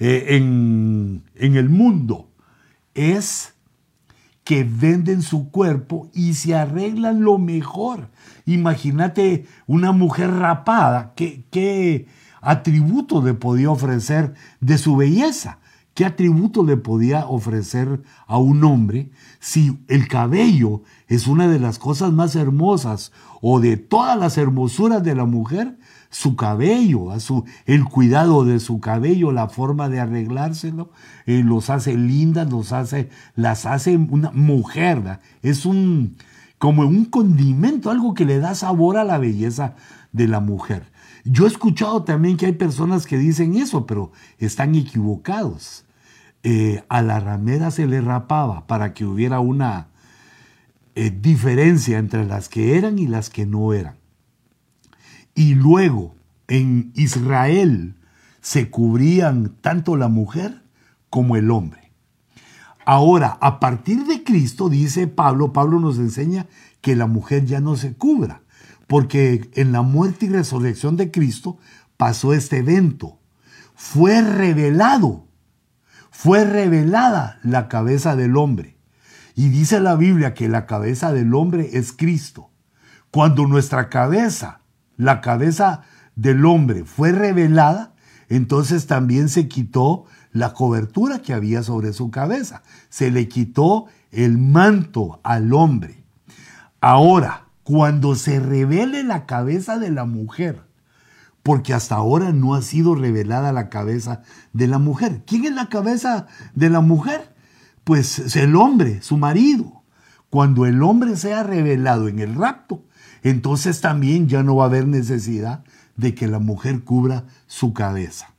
eh, en, en el mundo, es que venden su cuerpo y se arreglan lo mejor. Imagínate una mujer rapada, ¿qué, qué atributo le podía ofrecer de su belleza? ¿Qué atributo le podía ofrecer a un hombre si el cabello es una de las cosas más hermosas o de todas las hermosuras de la mujer? Su cabello, el cuidado de su cabello, la forma de arreglárselo, eh, los hace lindas, los hace, las hace una mujer. Es un, como un condimento, algo que le da sabor a la belleza de la mujer. Yo he escuchado también que hay personas que dicen eso, pero están equivocados. Eh, a la ramera se le rapaba para que hubiera una eh, diferencia entre las que eran y las que no eran. Y luego en Israel se cubrían tanto la mujer como el hombre. Ahora, a partir de Cristo, dice Pablo, Pablo nos enseña que la mujer ya no se cubra, porque en la muerte y resurrección de Cristo pasó este evento. Fue revelado fue revelada la cabeza del hombre. Y dice la Biblia que la cabeza del hombre es Cristo. Cuando nuestra cabeza, la cabeza del hombre fue revelada, entonces también se quitó la cobertura que había sobre su cabeza. Se le quitó el manto al hombre. Ahora, cuando se revele la cabeza de la mujer, porque hasta ahora no ha sido revelada la cabeza de la mujer. ¿Quién es la cabeza de la mujer? Pues es el hombre, su marido. Cuando el hombre sea revelado en el rapto, entonces también ya no va a haber necesidad de que la mujer cubra su cabeza.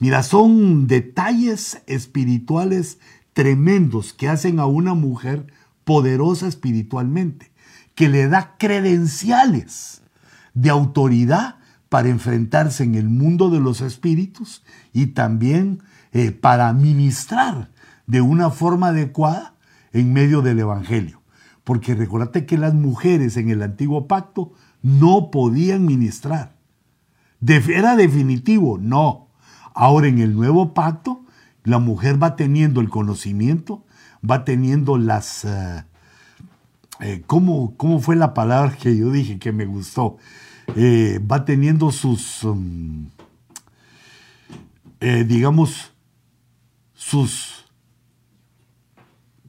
Mira, son detalles espirituales tremendos que hacen a una mujer poderosa espiritualmente, que le da credenciales de autoridad para enfrentarse en el mundo de los espíritus y también eh, para ministrar de una forma adecuada en medio del Evangelio. Porque recordate que las mujeres en el antiguo pacto no podían ministrar. ¿Era definitivo? No. Ahora en el nuevo pacto, la mujer va teniendo el conocimiento, va teniendo las... Eh, eh, ¿cómo, ¿Cómo fue la palabra que yo dije que me gustó? Eh, va teniendo sus, um, eh, digamos, sus,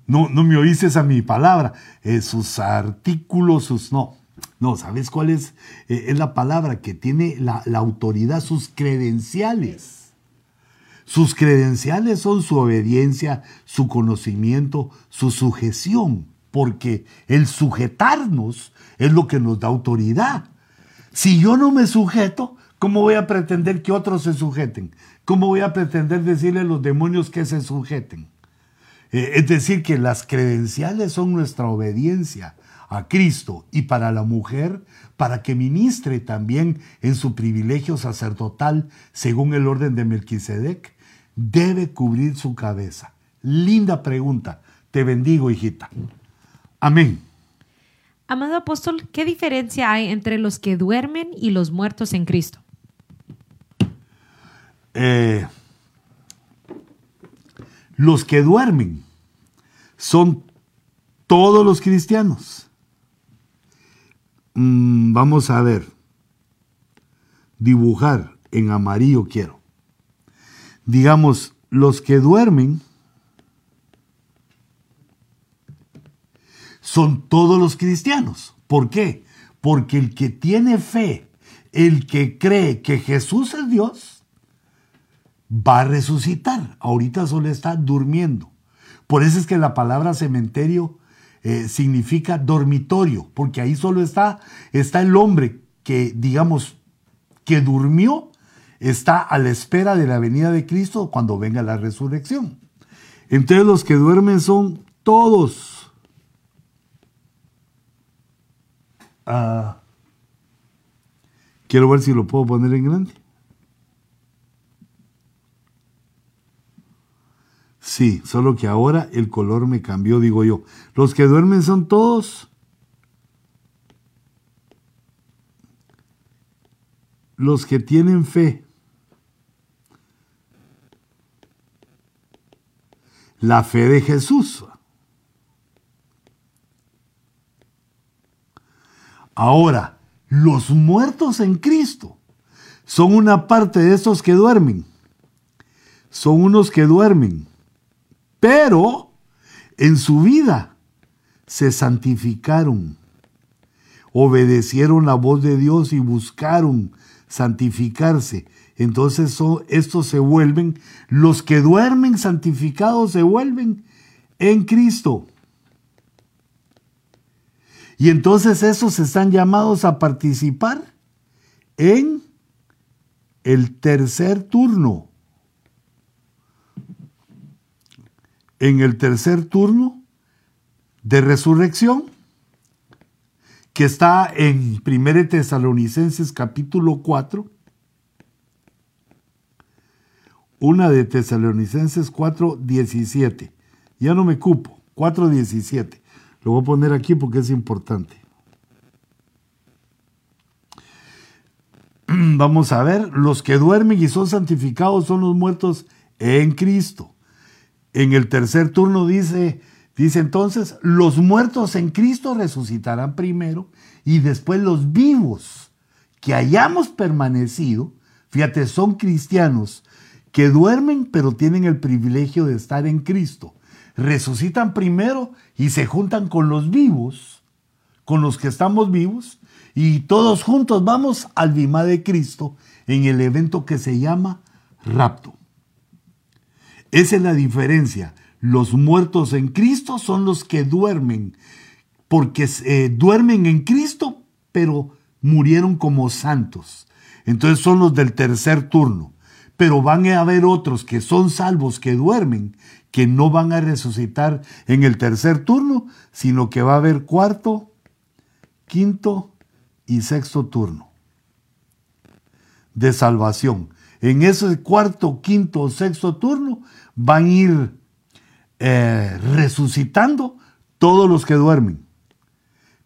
no, no me oíces a mi palabra, eh, sus artículos, sus, no, no, ¿sabes cuál es? es la palabra que tiene la, la autoridad, sus credenciales. Sus credenciales son su obediencia, su conocimiento, su sujeción, porque el sujetarnos es lo que nos da autoridad. Si yo no me sujeto, ¿cómo voy a pretender que otros se sujeten? ¿Cómo voy a pretender decirle a los demonios que se sujeten? Eh, es decir, que las credenciales son nuestra obediencia a Cristo y para la mujer, para que ministre también en su privilegio sacerdotal según el orden de Melquisedec, debe cubrir su cabeza. Linda pregunta. Te bendigo, hijita. Amén. Amado apóstol, ¿qué diferencia hay entre los que duermen y los muertos en Cristo? Eh, los que duermen son todos los cristianos. Mm, vamos a ver. Dibujar en amarillo quiero. Digamos, los que duermen son todos los cristianos. ¿Por qué? Porque el que tiene fe, el que cree que Jesús es Dios, va a resucitar. Ahorita solo está durmiendo. Por eso es que la palabra cementerio eh, significa dormitorio, porque ahí solo está, está el hombre que, digamos, que durmió, está a la espera de la venida de Cristo cuando venga la resurrección. Entonces los que duermen son todos Ah, quiero ver si lo puedo poner en grande. Sí, solo que ahora el color me cambió, digo yo. Los que duermen son todos. Los que tienen fe. La fe de Jesús. Ahora, los muertos en Cristo son una parte de esos que duermen. son unos que duermen, pero en su vida se santificaron, obedecieron la voz de Dios y buscaron santificarse. Entonces estos se vuelven, los que duermen santificados se vuelven en Cristo. Y entonces esos están llamados a participar en el tercer turno. En el tercer turno de resurrección, que está en 1 Tesalonicenses capítulo 4, una de Tesalonicenses 4, 17. Ya no me cupo, 4, 17. Lo voy a poner aquí porque es importante. Vamos a ver, los que duermen y son santificados son los muertos en Cristo. En el tercer turno dice, dice entonces, los muertos en Cristo resucitarán primero y después los vivos que hayamos permanecido, fíjate, son cristianos que duermen pero tienen el privilegio de estar en Cristo. Resucitan primero y se juntan con los vivos, con los que estamos vivos, y todos juntos vamos al Bimá de Cristo en el evento que se llama rapto. Esa es la diferencia. Los muertos en Cristo son los que duermen, porque eh, duermen en Cristo, pero murieron como santos. Entonces son los del tercer turno. Pero van a haber otros que son salvos, que duermen, que no van a resucitar en el tercer turno, sino que va a haber cuarto, quinto y sexto turno de salvación. En ese cuarto, quinto o sexto turno van a ir eh, resucitando todos los que duermen.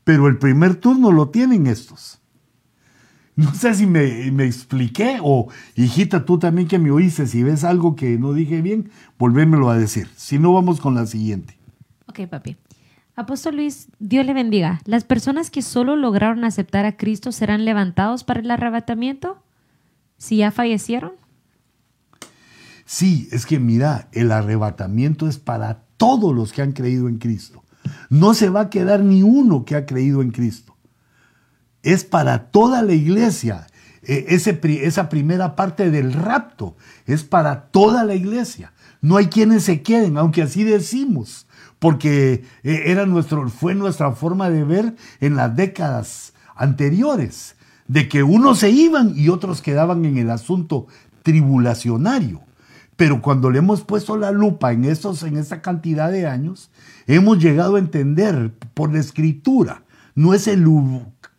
Pero el primer turno lo tienen estos. No sé si me, me, expliqué o, hijita, tú también que me oíste, si ves algo que no dije bien, volvémelo a decir. Si no, vamos con la siguiente. Ok, papi. Apóstol Luis, Dios le bendiga. ¿Las personas que solo lograron aceptar a Cristo serán levantados para el arrebatamiento? Si ya fallecieron. Sí, es que mira, el arrebatamiento es para todos los que han creído en Cristo. No se va a quedar ni uno que ha creído en Cristo. Es para toda la iglesia. E, ese, esa primera parte del rapto es para toda la iglesia. No hay quienes se queden, aunque así decimos porque eh, era nuestro, fue nuestra forma de ver en las décadas anteriores, de que unos se iban y otros quedaban en el asunto tribulacionario. Pero cuando le hemos puesto la lupa en, estos, en esta cantidad de años, hemos llegado a entender por la escritura, no es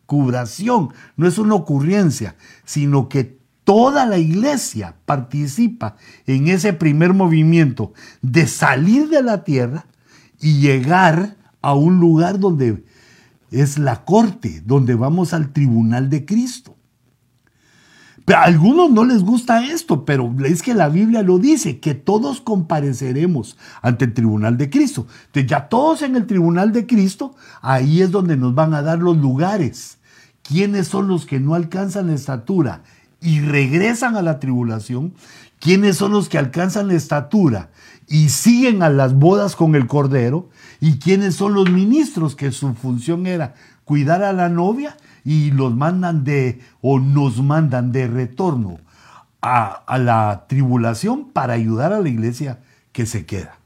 elucubración, no es una ocurrencia, sino que toda la iglesia participa en ese primer movimiento de salir de la tierra y llegar a un lugar donde es la corte, donde vamos al tribunal de Cristo. Pero a algunos no les gusta esto, pero es que la Biblia lo dice, que todos compareceremos ante el tribunal de Cristo. Entonces ya todos en el tribunal de Cristo, ahí es donde nos van a dar los lugares. ¿Quiénes son los que no alcanzan la estatura y regresan a la tribulación? ¿Quiénes son los que alcanzan la estatura y siguen a las bodas con el Cordero. ¿Y quiénes son los ministros que su función era cuidar a la novia y los mandan de o nos mandan de retorno a, a la tribulación para ayudar a la iglesia que se queda?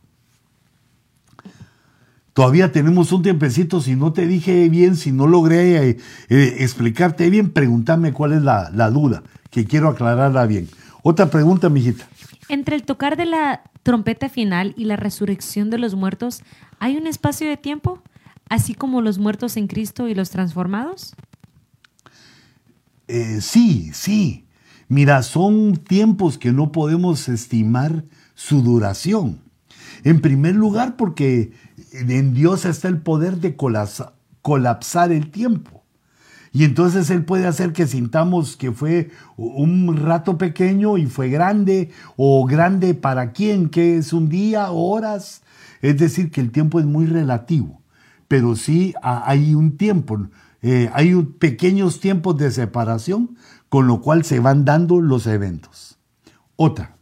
Todavía tenemos un tiempecito, si no te dije bien, si no logré eh, eh, explicarte bien, pregúntame cuál es la, la, duda, que quiero aclararla bien. Otra pregunta, mijita. Entre el tocar de la trompeta final y la resurrección de los muertos, ¿hay un espacio de tiempo? Así como los muertos en Cristo y los transformados? Eh, sí, sí. Mira, son tiempos que no podemos estimar su duración. En primer lugar, porque en Dios está el poder de colapsar el tiempo. Y entonces Él puede hacer que sintamos que fue un rato pequeño y fue grande, o grande para quién, que es un día, horas. Es decir, que el tiempo es muy relativo, pero sí hay un tiempo, eh, hay pequeños tiempos de separación, con lo cual se van dando los eventos. Otra.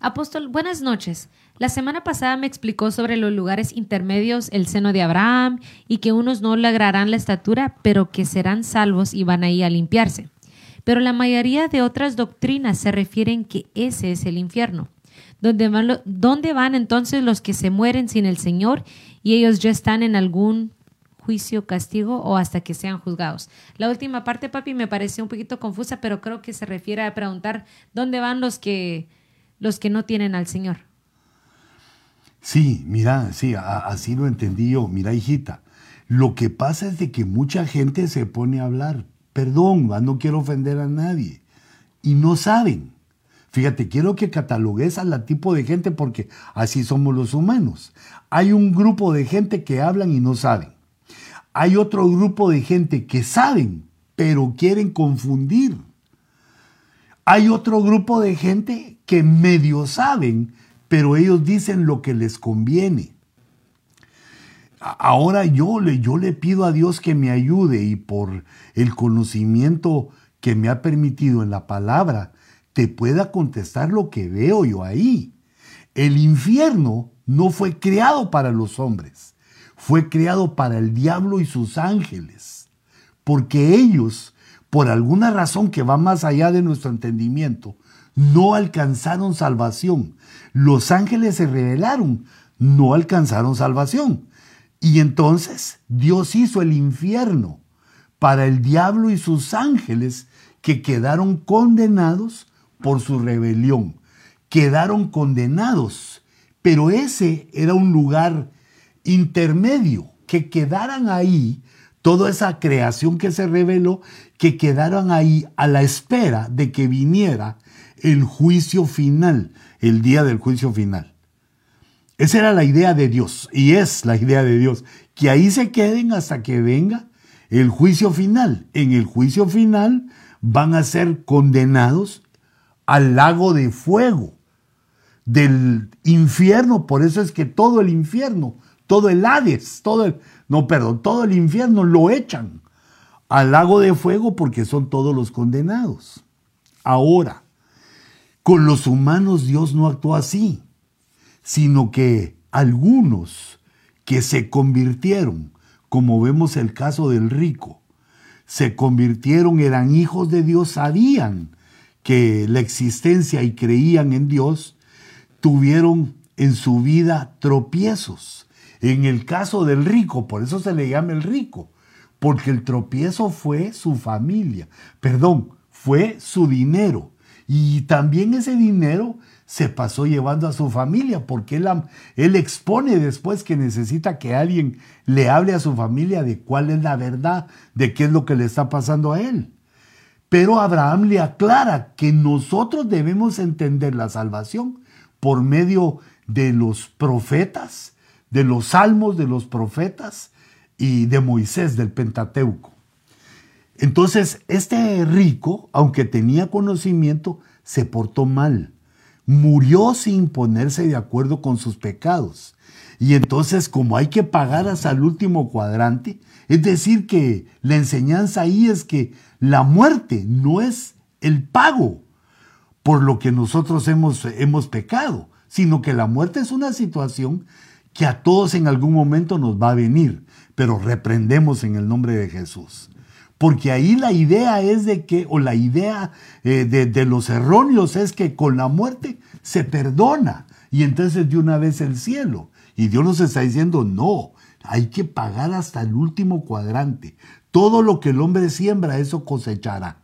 Apóstol, buenas noches. La semana pasada me explicó sobre los lugares intermedios, el seno de Abraham, y que unos no lograrán la estatura, pero que serán salvos y van ahí a limpiarse. Pero la mayoría de otras doctrinas se refieren que ese es el infierno. ¿Dónde van, ¿Dónde van entonces los que se mueren sin el Señor y ellos ya están en algún juicio, castigo o hasta que sean juzgados. La última parte, papi, me pareció un poquito confusa, pero creo que se refiere a preguntar dónde van los que los que no tienen al Señor. Sí, mira, sí, así lo entendí yo. Mira, hijita, lo que pasa es de que mucha gente se pone a hablar. Perdón, no quiero ofender a nadie. Y no saben. Fíjate, quiero que catalogues a la tipo de gente porque así somos los humanos. Hay un grupo de gente que hablan y no saben. Hay otro grupo de gente que saben, pero quieren confundir. Hay otro grupo de gente que medio saben, pero ellos dicen lo que les conviene. Ahora yo le, yo le pido a Dios que me ayude y por el conocimiento que me ha permitido en la palabra, te pueda contestar lo que veo yo ahí. El infierno no fue creado para los hombres fue creado para el diablo y sus ángeles, porque ellos, por alguna razón que va más allá de nuestro entendimiento, no alcanzaron salvación. Los ángeles se rebelaron, no alcanzaron salvación. Y entonces Dios hizo el infierno para el diablo y sus ángeles que quedaron condenados por su rebelión. Quedaron condenados. Pero ese era un lugar intermedio, que quedaran ahí, toda esa creación que se reveló, que quedaran ahí a la espera de que viniera el juicio final, el día del juicio final. Esa era la idea de Dios y es la idea de Dios, que ahí se queden hasta que venga el juicio final. En el juicio final van a ser condenados al lago de fuego del infierno. Por eso es que todo el infierno todo el Hades, todo el, no, perdón, todo el infierno lo echan al lago de fuego porque son todos los condenados. Ahora, con los humanos Dios no actuó así, sino que algunos que se convirtieron, como vemos el caso del rico, se convirtieron, eran hijos de Dios, sabían que la existencia y creían en Dios, tuvieron en su vida tropiezos en el caso del rico, por eso se le llama el rico, porque el tropiezo fue su familia, perdón, fue su dinero. Y también ese dinero se pasó llevando a su familia, porque él, él, expone después que necesita que alguien le hable a su familia de cuál es la verdad, de qué es lo que le está pasando a él. Pero Abraham le aclara que nosotros debemos entender la salvación por medio de los profetas de los salmos, de los profetas y de Moisés, del Pentateuco. Entonces, este rico, aunque tenía conocimiento, se portó mal. Murió sin ponerse de acuerdo con sus pecados. Y entonces, como hay que pagar hasta el último cuadrante, es decir, que la enseñanza ahí es que la muerte no es el pago por lo que nosotros hemos, hemos pecado, sino que la muerte es una situación que a todos en algún momento nos va a venir, pero reprendemos en el nombre de Jesús. Porque ahí la idea es de que, o la idea eh, de, de los erróneos es que con la muerte se perdona y entonces de una vez el cielo. Y Dios nos está diciendo, no, hay que pagar hasta el último cuadrante. Todo lo que el hombre siembra, eso cosechará.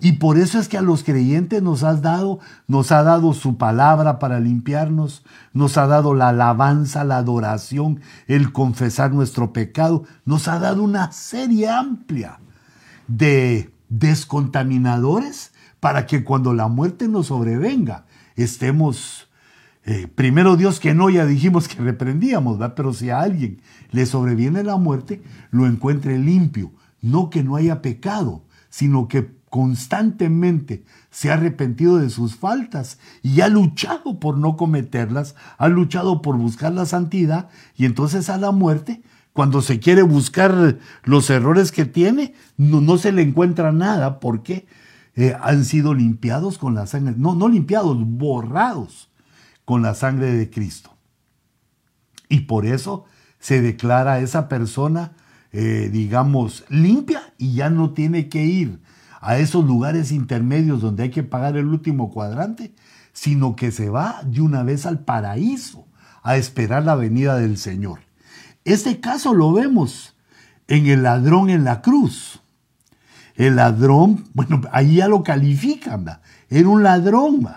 Y por eso es que a los creyentes nos has dado, nos ha dado su palabra para limpiarnos, nos ha dado la alabanza, la adoración, el confesar nuestro pecado, nos ha dado una serie amplia de descontaminadores para que cuando la muerte nos sobrevenga estemos, eh, primero Dios que no, ya dijimos que reprendíamos, ¿verdad? pero si a alguien le sobreviene la muerte, lo encuentre limpio, no que no haya pecado, sino que constantemente se ha arrepentido de sus faltas y ha luchado por no cometerlas, ha luchado por buscar la santidad y entonces a la muerte, cuando se quiere buscar los errores que tiene, no, se le encuentra nada porque eh, han sido limpiados con la sangre, no, no limpiados, borrados con la sangre de Cristo. Y por eso se declara a esa persona, eh, digamos, limpia y ya no tiene que ir a esos lugares intermedios donde hay que pagar el último cuadrante, sino que se va de una vez al paraíso a esperar la venida del Señor. Este caso lo vemos en el ladrón en la cruz. El ladrón, bueno, ahí ya lo califican, era un ladrón,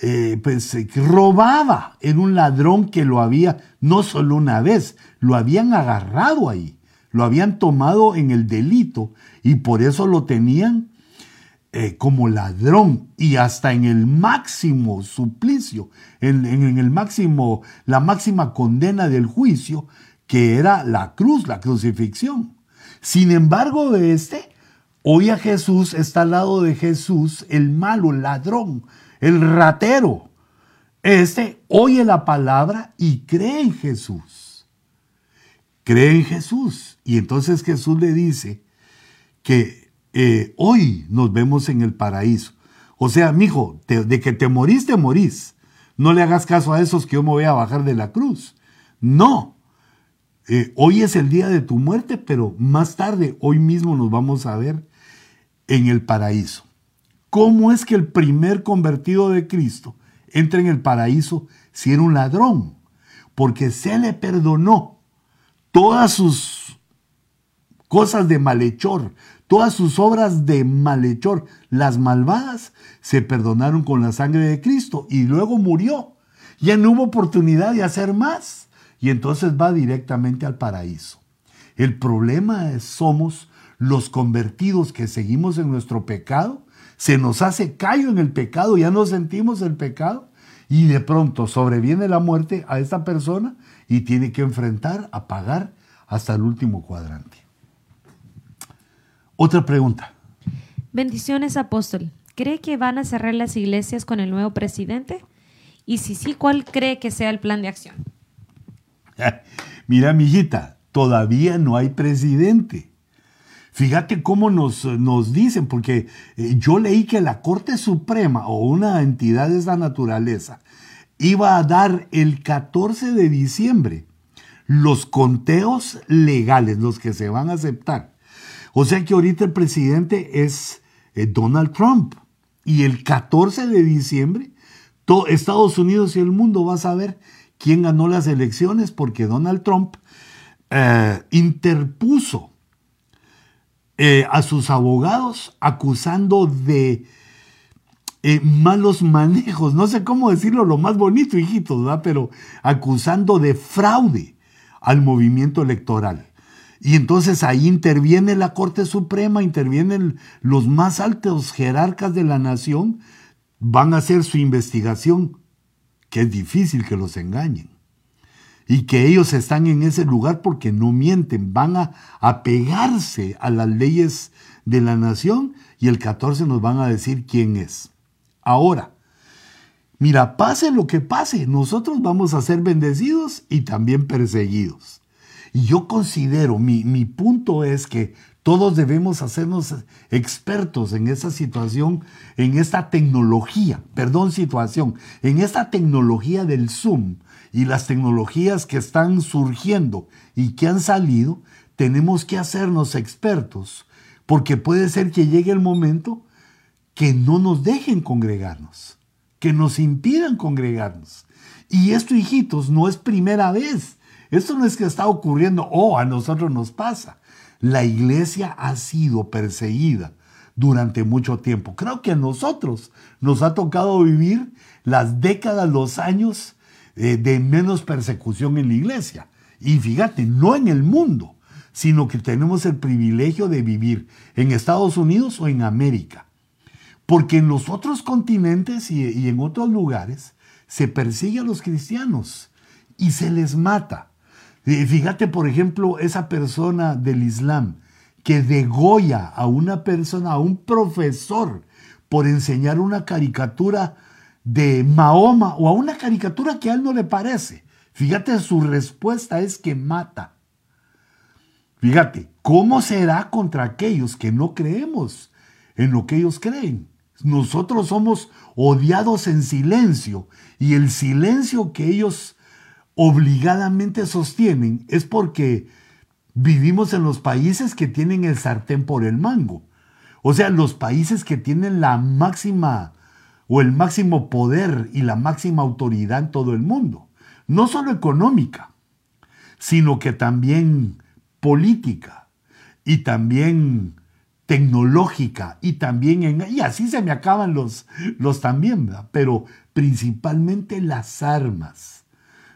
eh, pues robaba, era un ladrón que lo había, no solo una vez, lo habían agarrado ahí, lo habían tomado en el delito y por eso lo tenían eh, como ladrón y hasta en el máximo suplicio, en, en, el máximo, la máxima condena del juicio, que era la cruz, la crucifixión. Sin embargo, de este, hoy a Jesús está al lado de Jesús el malo, el ladrón, el ratero. Este oye la palabra y cree en Jesús. Cree en Jesús. Y entonces Jesús le dice que eh, hoy nos vemos en el paraíso. O sea, mijo, de que te morís, te morís. No le hagas caso a esos que yo me voy a bajar de la cruz. No. Eh, hoy es el día de tu muerte, pero más tarde, hoy mismo nos vamos a ver en el paraíso. ¿Cómo es que el primer convertido de Cristo entra en el paraíso si era un ladrón? Porque se le perdonó todas sus cosas de malhechor, Todas sus obras de malhechor, las malvadas, se perdonaron con la sangre de Cristo y luego murió. Ya no hubo oportunidad de hacer más. Y entonces va directamente al paraíso. El problema es, somos los convertidos que seguimos en nuestro pecado. Se nos hace callo en el pecado, ya no sentimos el pecado. Y de pronto sobreviene la muerte a esta persona y tiene que enfrentar a pagar hasta el último cuadrante. Otra pregunta. Bendiciones, apóstol. ¿Cree que van a cerrar las iglesias con el nuevo presidente? Y si sí, ¿cuál cree que sea el plan de acción? Mira, mijita, todavía no hay presidente. Fíjate cómo nos, nos dicen, porque eh, yo leí que la Corte Suprema o una entidad de esa naturaleza iba a dar el 14 de diciembre los conteos legales, los que se van a aceptar o sea que ahorita el presidente es eh, Donald Trump. Y el 14 de diciembre, Estados Unidos y el mundo va a saber quién ganó las elecciones porque Donald Trump eh, interpuso eh, a sus abogados acusando de malos manejos, no sé cómo decirlo lo más bonito, hijitos, ¿verdad? pero acusando de fraude al movimiento electoral. Y entonces ahí interviene la Corte Suprema, intervienen los más altos jerarcas de la nación, van a hacer su investigación, que es difícil que los engañen. Y que ellos están en ese lugar porque no mienten, van a apegarse a las leyes de la nación y el 14 nos van a decir quién es. Ahora, mira, pase lo que pase, nosotros vamos a ser bendecidos y también perseguidos. Y yo considero, mi, mi punto es que todos debemos hacernos expertos en esa situación, en esta tecnología, perdón, situación, en esta tecnología del Zoom y las tecnologías que están surgiendo y que han salido, tenemos que hacernos expertos, porque puede ser que llegue el momento que no nos dejen congregarnos, que nos impidan congregarnos. Y esto, hijitos, no es primera vez. Esto no es que está ocurriendo, oh, a nosotros nos pasa. La iglesia ha sido perseguida durante mucho tiempo. Creo que a nosotros nos ha tocado vivir las décadas, los años eh, de menos persecución en la iglesia. Y fíjate, no en el mundo, sino que tenemos el privilegio de vivir en Estados Unidos o en América. Porque en los otros continentes y en otros lugares se persigue a los cristianos y se les mata. Fíjate, por ejemplo, esa persona del Islam que degolla a una persona, a un profesor, por enseñar una caricatura de Mahoma o a una caricatura que a él no le parece. Fíjate, su respuesta es que mata. Fíjate, ¿cómo será contra aquellos que no creemos en lo que ellos creen? Nosotros somos odiados en silencio y el silencio que ellos obligadamente sostienen es porque vivimos en los países que tienen el sartén por el mango. O sea, los países que tienen la máxima o el máximo poder y la máxima autoridad en todo el mundo. No solo económica, sino que también política y también tecnológica y también. Y así se me acaban los, los también, pero principalmente las armas.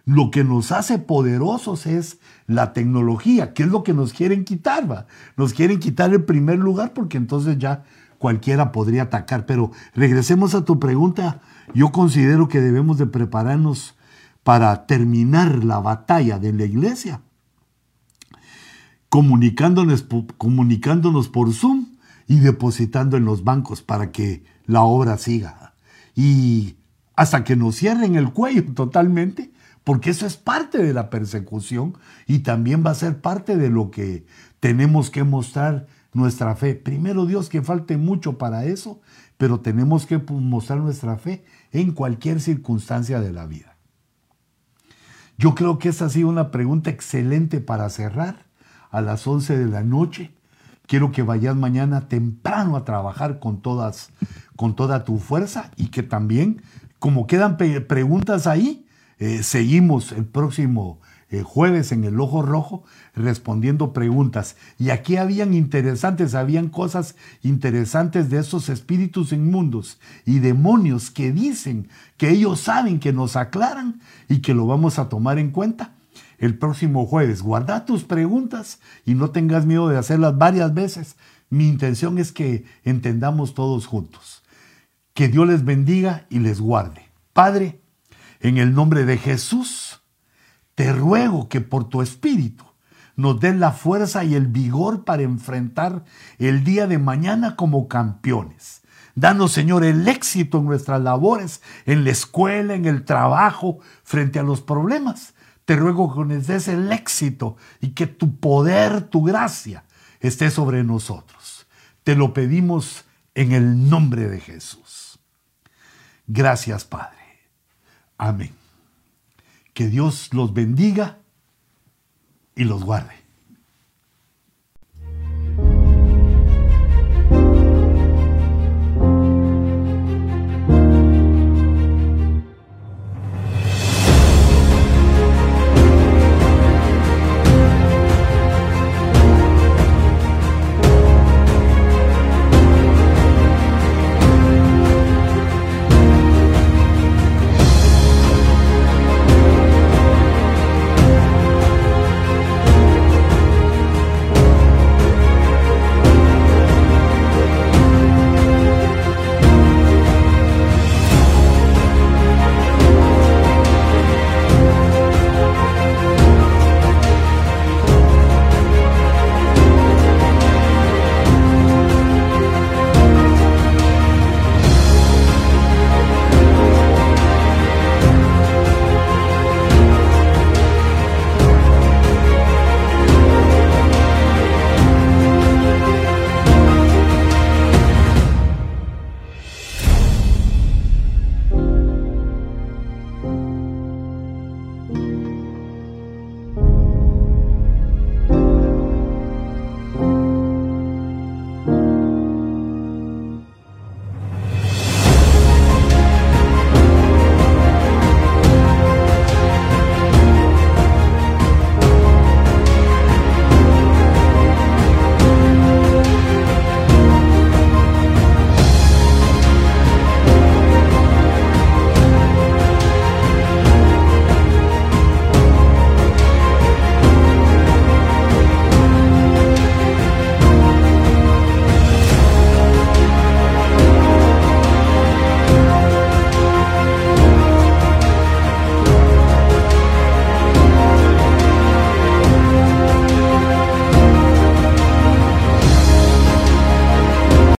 Lo que nos hace poderosos es la tecnología, que es lo que nos quieren quitar. ¿va? Nos quieren quitar el primer lugar porque entonces ya cualquiera podría atacar. Pero regresemos a tu pregunta. Yo considero que debemos de prepararnos para terminar la batalla de la iglesia comunicándonos, comunicándonos por Zoom y depositando en los bancos para que la obra siga. Y hasta que nos cierren el cuello totalmente, porque eso es parte de la persecución y también va a ser parte de lo que tenemos que mostrar nuestra fe. Primero Dios, que falte mucho para eso, pero tenemos que mostrar nuestra fe en cualquier circunstancia de la vida. Yo creo que esa ha sido una pregunta excelente para cerrar a las 11 de la noche. Quiero que vayas mañana temprano a trabajar con, todas, con toda tu fuerza y que también, como quedan preguntas ahí, eh, seguimos el próximo eh, jueves en el Ojo Rojo respondiendo preguntas. Y aquí habían interesantes, habían cosas interesantes de esos espíritus inmundos y demonios que dicen que ellos saben que nos aclaran y que lo vamos a tomar en cuenta el próximo jueves. Guarda tus preguntas y no tengas miedo de hacerlas varias veces. Mi intención es que entendamos todos juntos. Que Dios les bendiga y les guarde. Padre, en el nombre de Jesús, te ruego que por tu espíritu nos den la fuerza y el vigor para enfrentar el día de mañana como campeones. Danos, Señor, el éxito en nuestras labores, en la escuela, en el trabajo, frente a los problemas te ruego que nos des el éxito y que tu poder, tu gracia esté sobre nosotros. Te lo pedimos en el nombre de Jesús. Gracias, Padre. Amén. Que Dios los bendiga y los guarde.